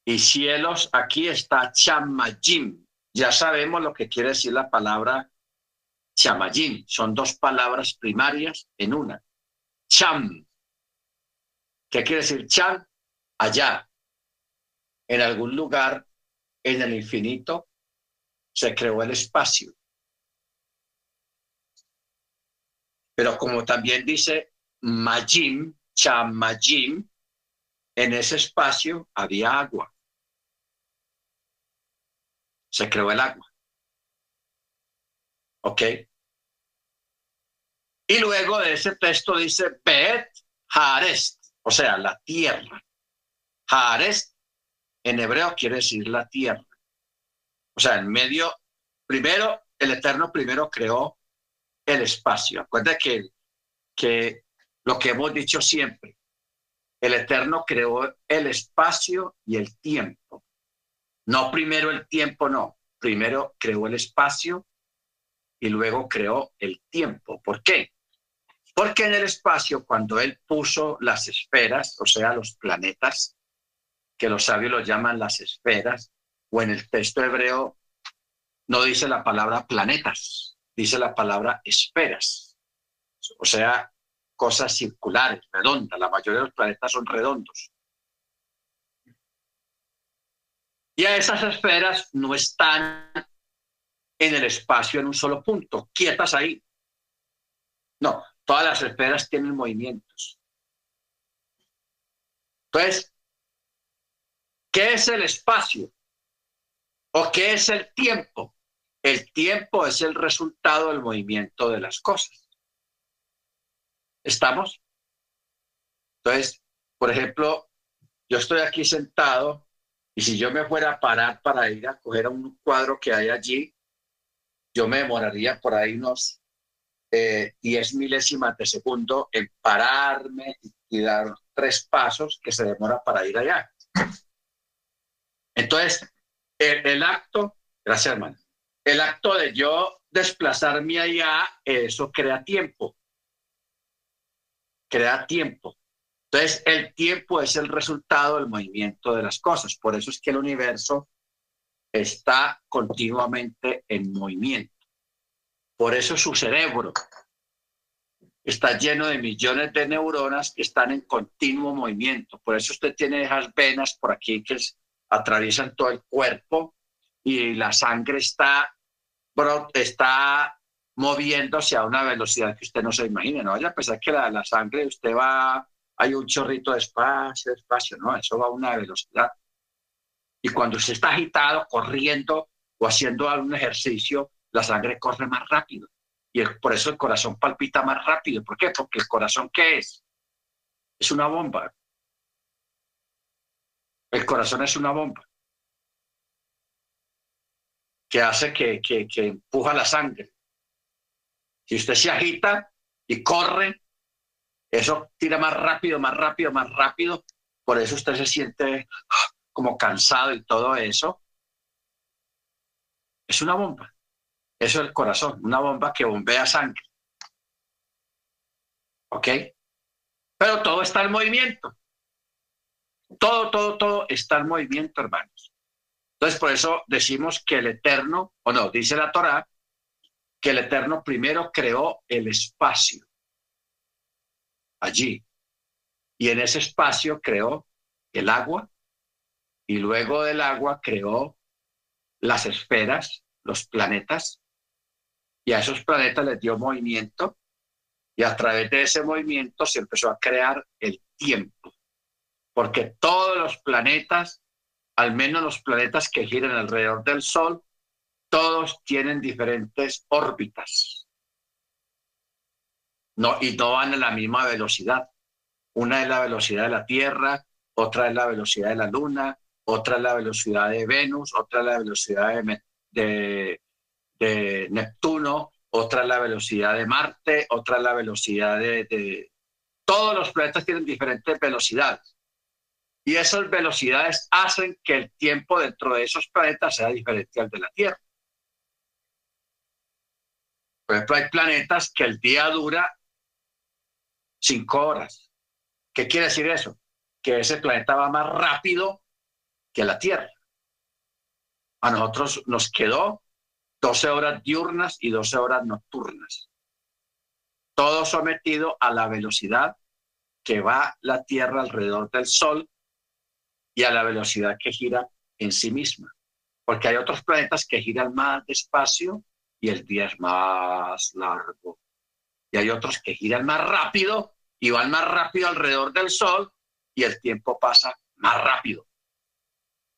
y cielos. Aquí está Chamajim. Ya sabemos lo que quiere decir la palabra Chamajim. Son dos palabras primarias en una. Cham. ¿Qué quiere decir Cham? Allá. En algún lugar en el infinito se creó el espacio. Pero como también dice Majim, Chamajim, en ese espacio había agua. Se creó el agua. ¿Ok? Y luego de ese texto dice Bet Harest, o sea, la tierra. Harest en hebreo quiere decir la tierra. O sea, en medio, primero, el Eterno primero creó el espacio. Acuérdate que, que lo que hemos dicho siempre, el Eterno creó el espacio y el tiempo. No primero el tiempo, no. Primero creó el espacio y luego creó el tiempo. ¿Por qué? Porque en el espacio, cuando él puso las esferas, o sea, los planetas, que los sabios los llaman las esferas, o en el texto hebreo no dice la palabra planetas, dice la palabra esferas, o sea, cosas circulares, redondas. La mayoría de los planetas son redondos. Y a esas esferas no están en el espacio en un solo punto, quietas ahí. No, todas las esferas tienen movimientos. Entonces, ¿qué es el espacio? ¿O qué es el tiempo? El tiempo es el resultado del movimiento de las cosas. ¿Estamos? Entonces, por ejemplo, yo estoy aquí sentado y si yo me fuera a parar para ir a coger un cuadro que hay allí, yo me demoraría por ahí unos eh, 10 milésimas de segundo en pararme y dar tres pasos que se demora para ir allá. Entonces, el acto, gracias hermano, el acto de yo desplazarme allá, eso crea tiempo. Crea tiempo. Entonces, el tiempo es el resultado del movimiento de las cosas. Por eso es que el universo está continuamente en movimiento. Por eso su cerebro está lleno de millones de neuronas que están en continuo movimiento. Por eso usted tiene esas venas por aquí que atraviesan todo el cuerpo y la sangre está está moviéndose a una velocidad que usted no se imagina, no vaya a pensar que la, la sangre usted va, hay un chorrito de espacio, espacio, no, eso va a una velocidad. Y cuando usted está agitado, corriendo o haciendo algún ejercicio, la sangre corre más rápido. Y por eso el corazón palpita más rápido. ¿Por qué? Porque el corazón, ¿qué es? Es una bomba. El corazón es una bomba que hace que, que, que empuja la sangre. Si usted se agita y corre, eso tira más rápido, más rápido, más rápido. Por eso usted se siente como cansado y todo eso. Es una bomba. Eso es el corazón, una bomba que bombea sangre. ¿Ok? Pero todo está en movimiento. Todo, todo, todo está en movimiento, hermanos. Entonces, por eso decimos que el Eterno, o no, dice la Torá, que el Eterno primero creó el espacio allí. Y en ese espacio creó el agua y luego del agua creó las esferas, los planetas, y a esos planetas les dio movimiento y a través de ese movimiento se empezó a crear el tiempo, porque todos los planetas al menos los planetas que giran alrededor del Sol, todos tienen diferentes órbitas. No, y no van a la misma velocidad. Una es la velocidad de la Tierra, otra es la velocidad de la Luna, otra es la velocidad de Venus, otra es la velocidad de, de, Neptuno, otra es la velocidad de Marte, otra es la velocidad de... Todos los planetas tienen diferentes velocidades. Y esas velocidades hacen que el tiempo dentro de esos planetas sea diferente al de la Tierra. Por ejemplo, hay planetas que el día dura cinco horas. ¿Qué quiere decir eso? Que ese planeta va más rápido que la Tierra. A nosotros nos quedó 12 horas diurnas y 12 horas nocturnas. Todo sometido a la velocidad que va la Tierra alrededor del Sol y a la velocidad que gira en sí misma. Porque hay otros planetas que giran más despacio y el día es más largo. Y hay otros que giran más rápido y van más rápido alrededor del Sol y el tiempo pasa más rápido.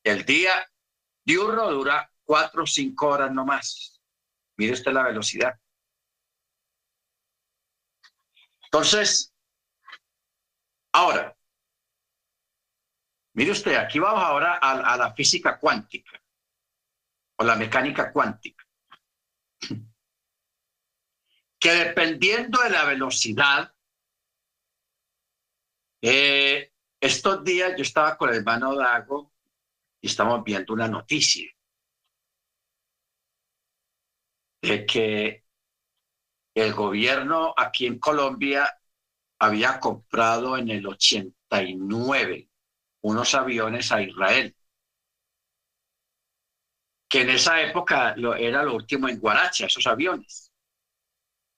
El día diurno dura cuatro o cinco horas no más. Mire usted la velocidad. Entonces, ahora, mire usted, aquí vamos ahora a la física cuántica o la mecánica cuántica que dependiendo de la velocidad, eh, estos días yo estaba con el hermano Dago y estamos viendo una noticia que el gobierno aquí en Colombia había comprado en el 89 unos aviones a Israel que en esa época lo, era lo último en Guaracha, esos aviones,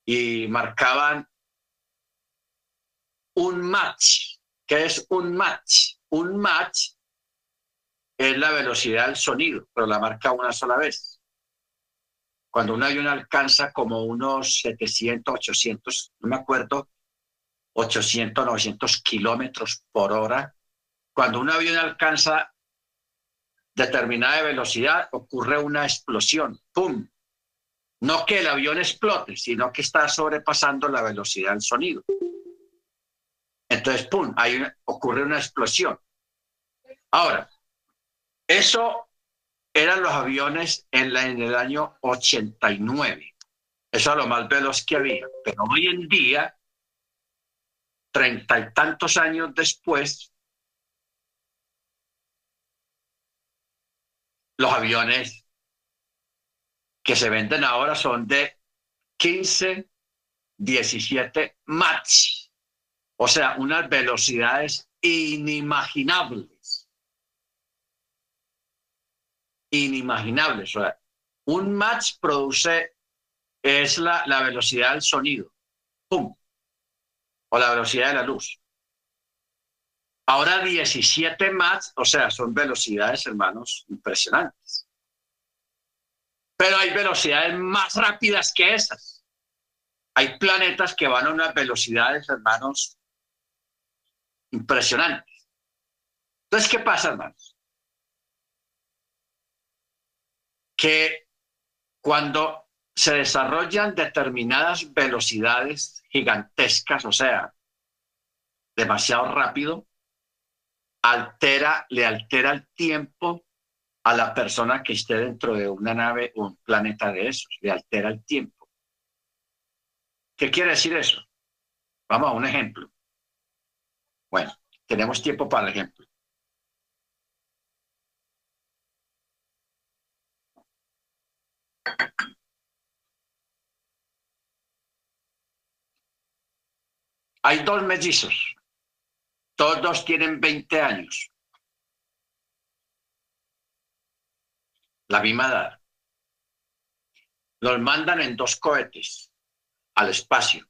y marcaban un match. ¿Qué es un match? Un match es la velocidad del sonido, pero la marca una sola vez. Cuando un avión alcanza como unos 700, 800, no me acuerdo, 800, 900 kilómetros por hora, cuando un avión alcanza determinada velocidad, ocurre una explosión. ¡Pum! No que el avión explote, sino que está sobrepasando la velocidad del sonido. Entonces, ¡pum! Ahí ocurre una explosión. Ahora, eso eran los aviones en, la, en el año 89. Eso es lo más veloz que había. Pero hoy en día, treinta y tantos años después, los aviones que se venden ahora son de 15, 17 Mach, o sea, unas velocidades inimaginables. Inimaginables. O sea, un Mach produce, es la, la velocidad del sonido, ¡pum! O la velocidad de la luz. Ahora 17 más, o sea, son velocidades, hermanos, impresionantes. Pero hay velocidades más rápidas que esas. Hay planetas que van a unas velocidades, hermanos, impresionantes. Entonces, ¿qué pasa, hermanos? Que cuando se desarrollan determinadas velocidades gigantescas, o sea, demasiado rápido, altera, le altera el tiempo a la persona que esté dentro de una nave o un planeta de esos, le altera el tiempo. ¿Qué quiere decir eso? Vamos a un ejemplo. Bueno, tenemos tiempo para el ejemplo. Hay dos mellizos todos tienen 20 años. La misma edad. Los mandan en dos cohetes al espacio.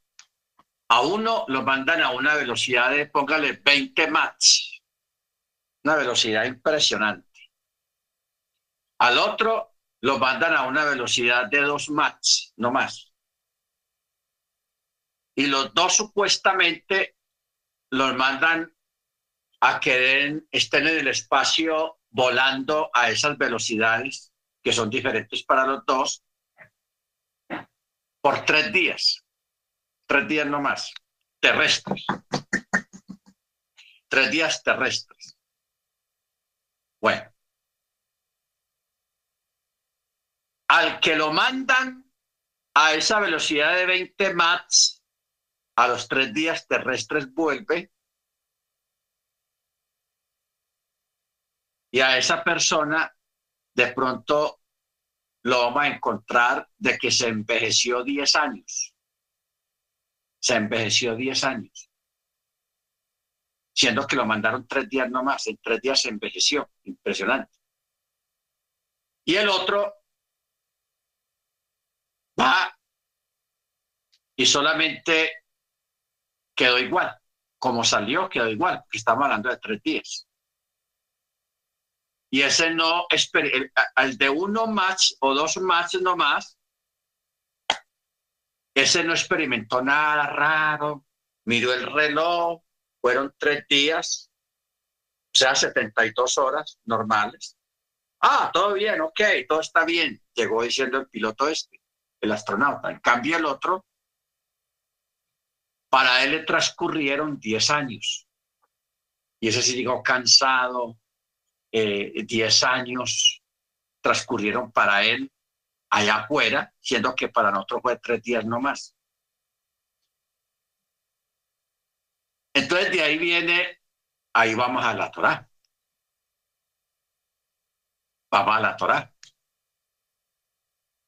A uno lo mandan a una velocidad de, póngale, 20 Mach. Una velocidad impresionante. Al otro lo mandan a una velocidad de 2 Mach, no más. Y los dos supuestamente los mandan a que estén en el espacio volando a esas velocidades que son diferentes para los dos por tres días, tres días no más, terrestres, tres días terrestres. Bueno, al que lo mandan a esa velocidad de 20 mats, a los tres días terrestres vuelve y a esa persona de pronto lo vamos a encontrar de que se envejeció 10 años. Se envejeció 10 años. Siendo que lo mandaron tres días nomás, en tres días se envejeció. Impresionante. Y el otro va y solamente quedó igual. Como salió, quedó igual, porque estamos hablando de tres días. Y ese no, al de uno más o dos más nomás, ese no experimentó nada raro, miró el reloj, fueron tres días, o sea, 72 horas normales. Ah, todo bien, ok, todo está bien, llegó diciendo el piloto este, el astronauta. En cambio, el otro, para él le transcurrieron 10 años. Y ese sí cansado, eh, 10 años transcurrieron para él allá afuera, siendo que para nosotros fue tres días no más. Entonces de ahí viene, ahí vamos a la Torah. Vamos a la Torah.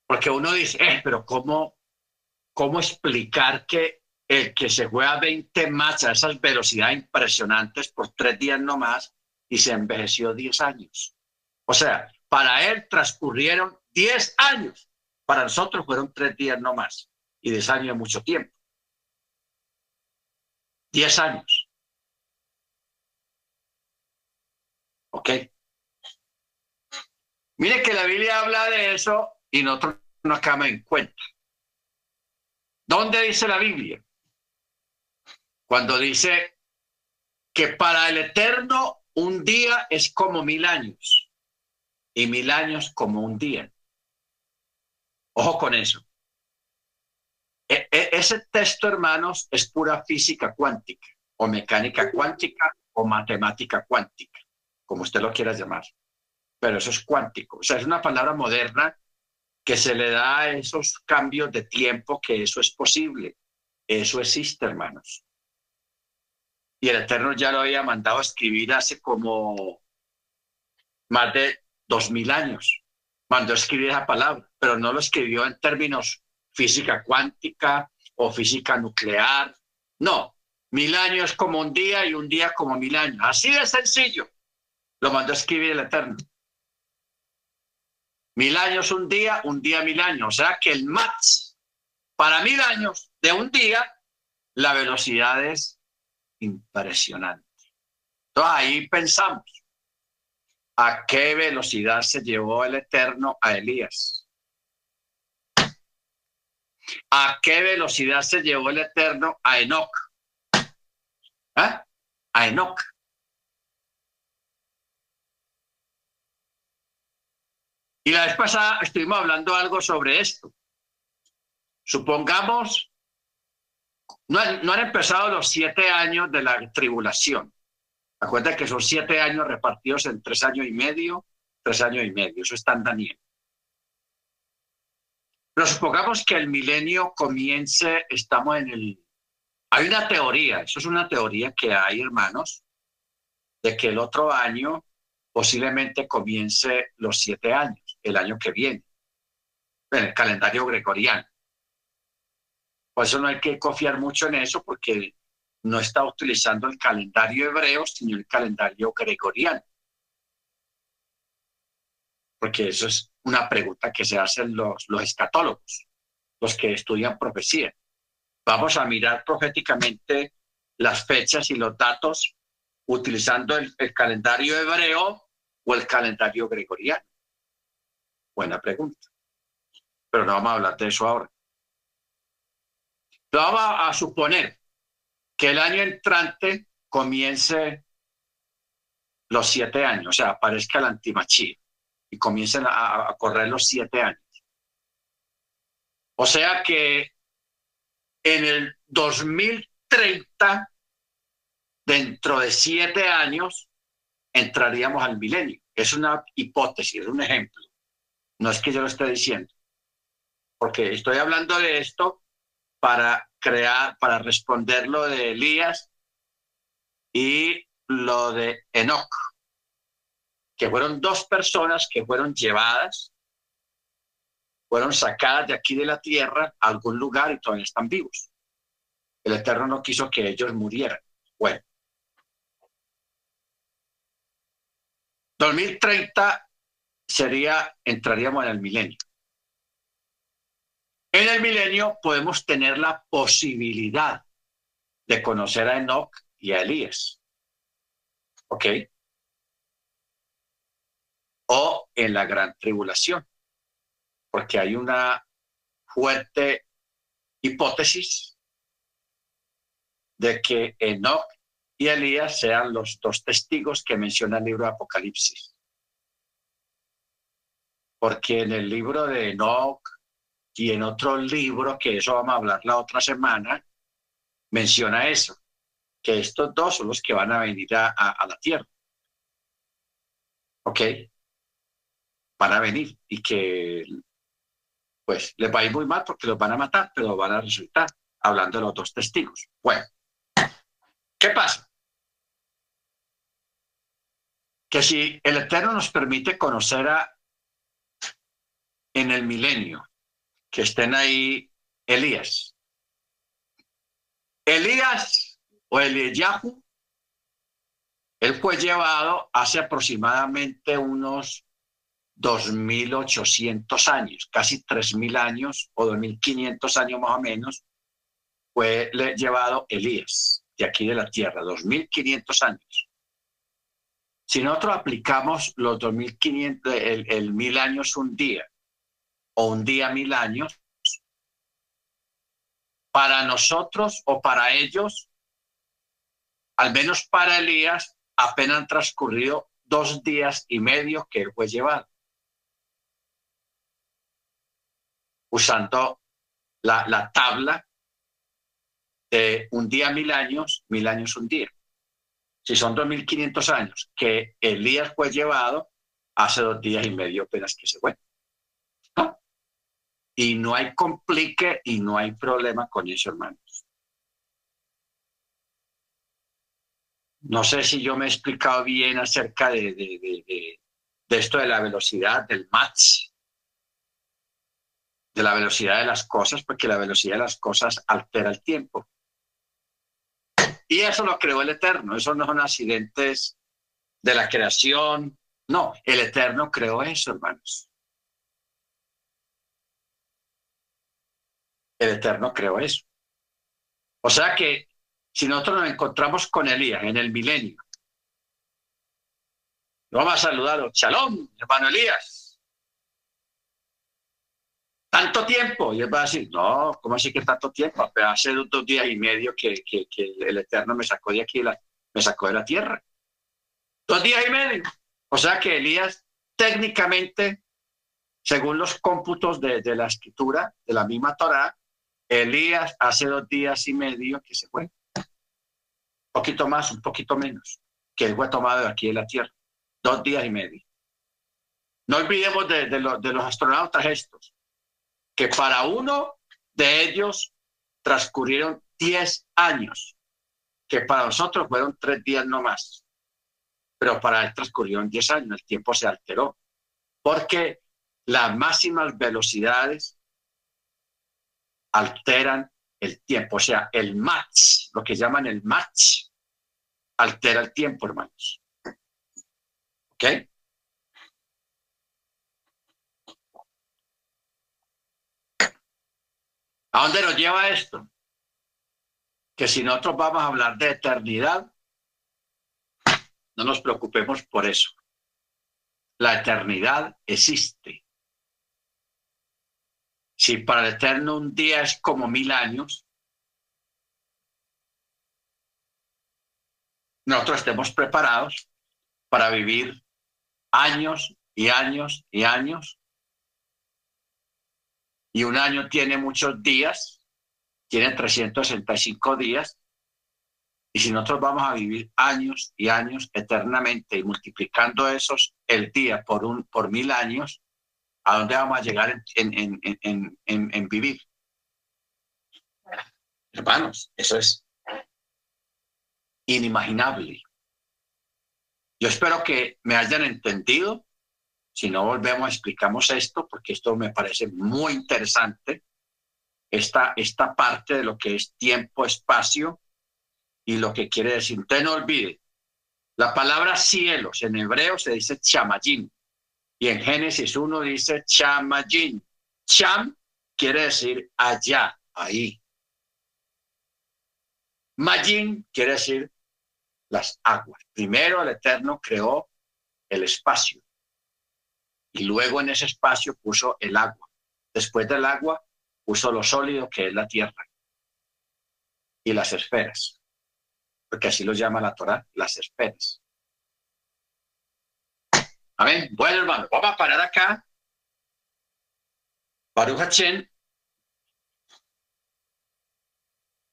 Porque uno dice, eh, pero ¿cómo, ¿cómo explicar que el que se juega 20 más a esas velocidades impresionantes por tres días no más y se envejeció 10 años? O sea, para él transcurrieron 10 años. Para nosotros fueron tres días no más. Y 10 años es mucho tiempo. 10 años. ¿Ok? Mire que la Biblia habla de eso y nosotros no acabamos en cuenta. ¿Dónde dice la Biblia? Cuando dice que para el eterno un día es como mil años y mil años como un día. Ojo con eso. E, e, ese texto, hermanos, es pura física cuántica o mecánica cuántica o matemática cuántica, como usted lo quiera llamar. Pero eso es cuántico. O sea, es una palabra moderna que se le da a esos cambios de tiempo que eso es posible. Eso existe, hermanos. Y el Eterno ya lo había mandado a escribir hace como más de dos mil años. Mandó a escribir esa palabra, pero no lo escribió en términos física cuántica o física nuclear. No, mil años como un día y un día como mil años. Así de sencillo. Lo mandó a escribir el Eterno. Mil años un día, un día mil años. O sea que el max para mil años de un día, la velocidad es impresionante. Entonces ahí pensamos, ¿a qué velocidad se llevó el Eterno a Elías? ¿A qué velocidad se llevó el Eterno a Enoch? ¿Eh? A Enoch. Y la vez pasada estuvimos hablando algo sobre esto. Supongamos, no han, empezado los siete años de la tribulación. Acuérdate que son siete años repartidos en tres años y medio, tres años y medio. Eso está en Daniel. Pero supongamos que el milenio comience, estamos en el... Hay una teoría, eso es una teoría que hay, hermanos, de que el otro año posiblemente comience los siete años, el año que viene, en el calendario gregoriano. Por eso no hay que confiar mucho en eso porque no está utilizando el calendario hebreo, sino el calendario gregoriano. Porque eso es una pregunta que se hacen los, los escatólogos, los que estudian profecía. Vamos a mirar proféticamente las fechas y los datos utilizando el, calendario hebreo o el calendario gregoriano. Buena pregunta. Pero no vamos a hablar de eso ahora. Vamos a, suponer que el año entrante comience los siete años, o sea, aparezca el antimachí y comiencen a, correr los siete años. O sea que en el 2030, dentro de siete años, entraríamos al milenio. es una hipótesis, es un ejemplo. No es que yo lo esté diciendo, porque estoy hablando de esto para crear, para responder lo de Elías y lo de Enoch, que fueron dos personas que fueron llevadas, fueron sacadas de aquí de la tierra a algún lugar y todavía están vivos. El Eterno no quiso que ellos murieran. Bueno. 2030 sería, entraríamos en el milenio. En el milenio podemos tener la posibilidad de conocer a Enoch y a Elías. ¿Ok? O en la gran tribulación, porque hay una fuerte hipótesis de que Enoch y Elías sean los dos testigos que menciona el libro de Apocalipsis. Porque en el libro de Enoch y en otro libro, que eso vamos a hablar la otra semana, menciona eso, que estos dos son los que van a venir a, a la tierra. ¿Ok? Van a venir y que pues les va a ir muy mal porque los van a matar, pero van a resultar, hablando de los dos testigos. Bueno, ¿qué pasa? que si el Eterno nos permite conocer a, en el milenio, que estén ahí Elías. Elías o Eliyahu, él fue llevado hace aproximadamente unos 2.800 años, casi 3.000 años o 2.500 años más o menos, fue llevado Elías de aquí de la tierra, 2.500 años. Si nosotros aplicamos los 2500, el, el mil años un día o un día mil años, para nosotros o para ellos, al menos para Elías, apenas han transcurrido dos días y medio que fue llevado. Usando la, la tabla de un día mil años, mil años un día si son 2.500 años que Elías fue llevado, hace dos días y medio apenas que se fue. Y no hay complique y no hay problema con eso, hermanos. No sé si yo me he explicado bien acerca de, de, de esto de la velocidad, del match, de la velocidad de las cosas, porque la velocidad de las cosas altera el tiempo. Y eso lo creó el Eterno, eso no son accidentes de la creación, no, el Eterno creó eso, hermanos. El Eterno creó eso. O sea que si nosotros nos encontramos con Elías en el milenio, vamos a saludar, Shalom, hermano Elías. ¿Tanto tiempo? Y él va a decir, no, ¿cómo así que tanto tiempo? hace dos días y medio que, que, el Eterno me sacó de aquí, la, me sacó de la tierra. Dos días y medio. O sea que Elías técnicamente, según los cómputos de, de la escritura, de la misma Torah, Elías hace dos días y medio que se fue. Un poquito más, un poquito menos, que él fue tomado aquí de la tierra. Dos días y medio. No olvidemos de, de, de los astronautas estos que para uno de ellos transcurrieron 10 años, que para nosotros fueron tres días no más, pero para él transcurrieron 10 años, el tiempo se alteró, porque las máximas velocidades alteran el tiempo, o sea, el match, lo que llaman el match, altera el tiempo, hermanos. ¿Ok? ¿A dónde nos lleva esto? Que si nosotros vamos a hablar de eternidad, no nos preocupemos por eso. La eternidad existe. Si para el eterno un día es como mil años, nosotros estemos preparados para vivir años y años y años. Y un año tiene muchos días, tiene 365 días, Y si nosotros vamos a vivir años y años eternamente y multiplicando esos el día por, un, por mil años, ¿a dónde vamos a llegar en, en, en vivir? Hermanos, eso es inimaginable. Yo espero que me hayan entendido. Si no, volvemos, explicamos esto, porque esto me parece muy interesante. Esta, esta parte de lo que es tiempo, espacio y lo que quiere decir. Usted no olvide, la palabra cielos en hebreo se dice chamayín y en Génesis 1 dice chamayín. Cham quiere decir allá, ahí. Majin quiere decir las aguas. Primero el Eterno creó el espacio y luego en ese espacio puso el agua. Después del agua puso lo sólido que es la tierra y las esferas, porque así lo llama la Torah, las esferas. Bueno, hermano, vamos a parar acá. Baruch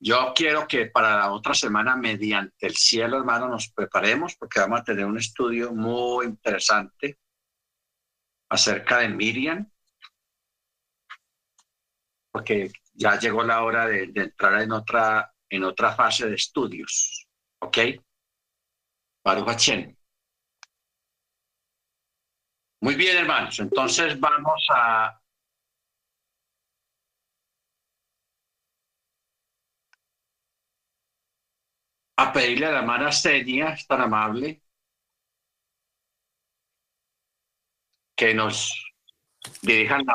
Yo quiero que para la otra semana, mediante el cielo, hermano, nos preparemos porque vamos a tener un estudio muy interesante acerca de Miriam, porque ya llegó la hora de, entrar en otra, en otra fase de estudios. ¿Ok? Baruch Muy bien, hermanos. Entonces vamos a pedirle a la hermana Senia, es tan amable, que nos dirijan la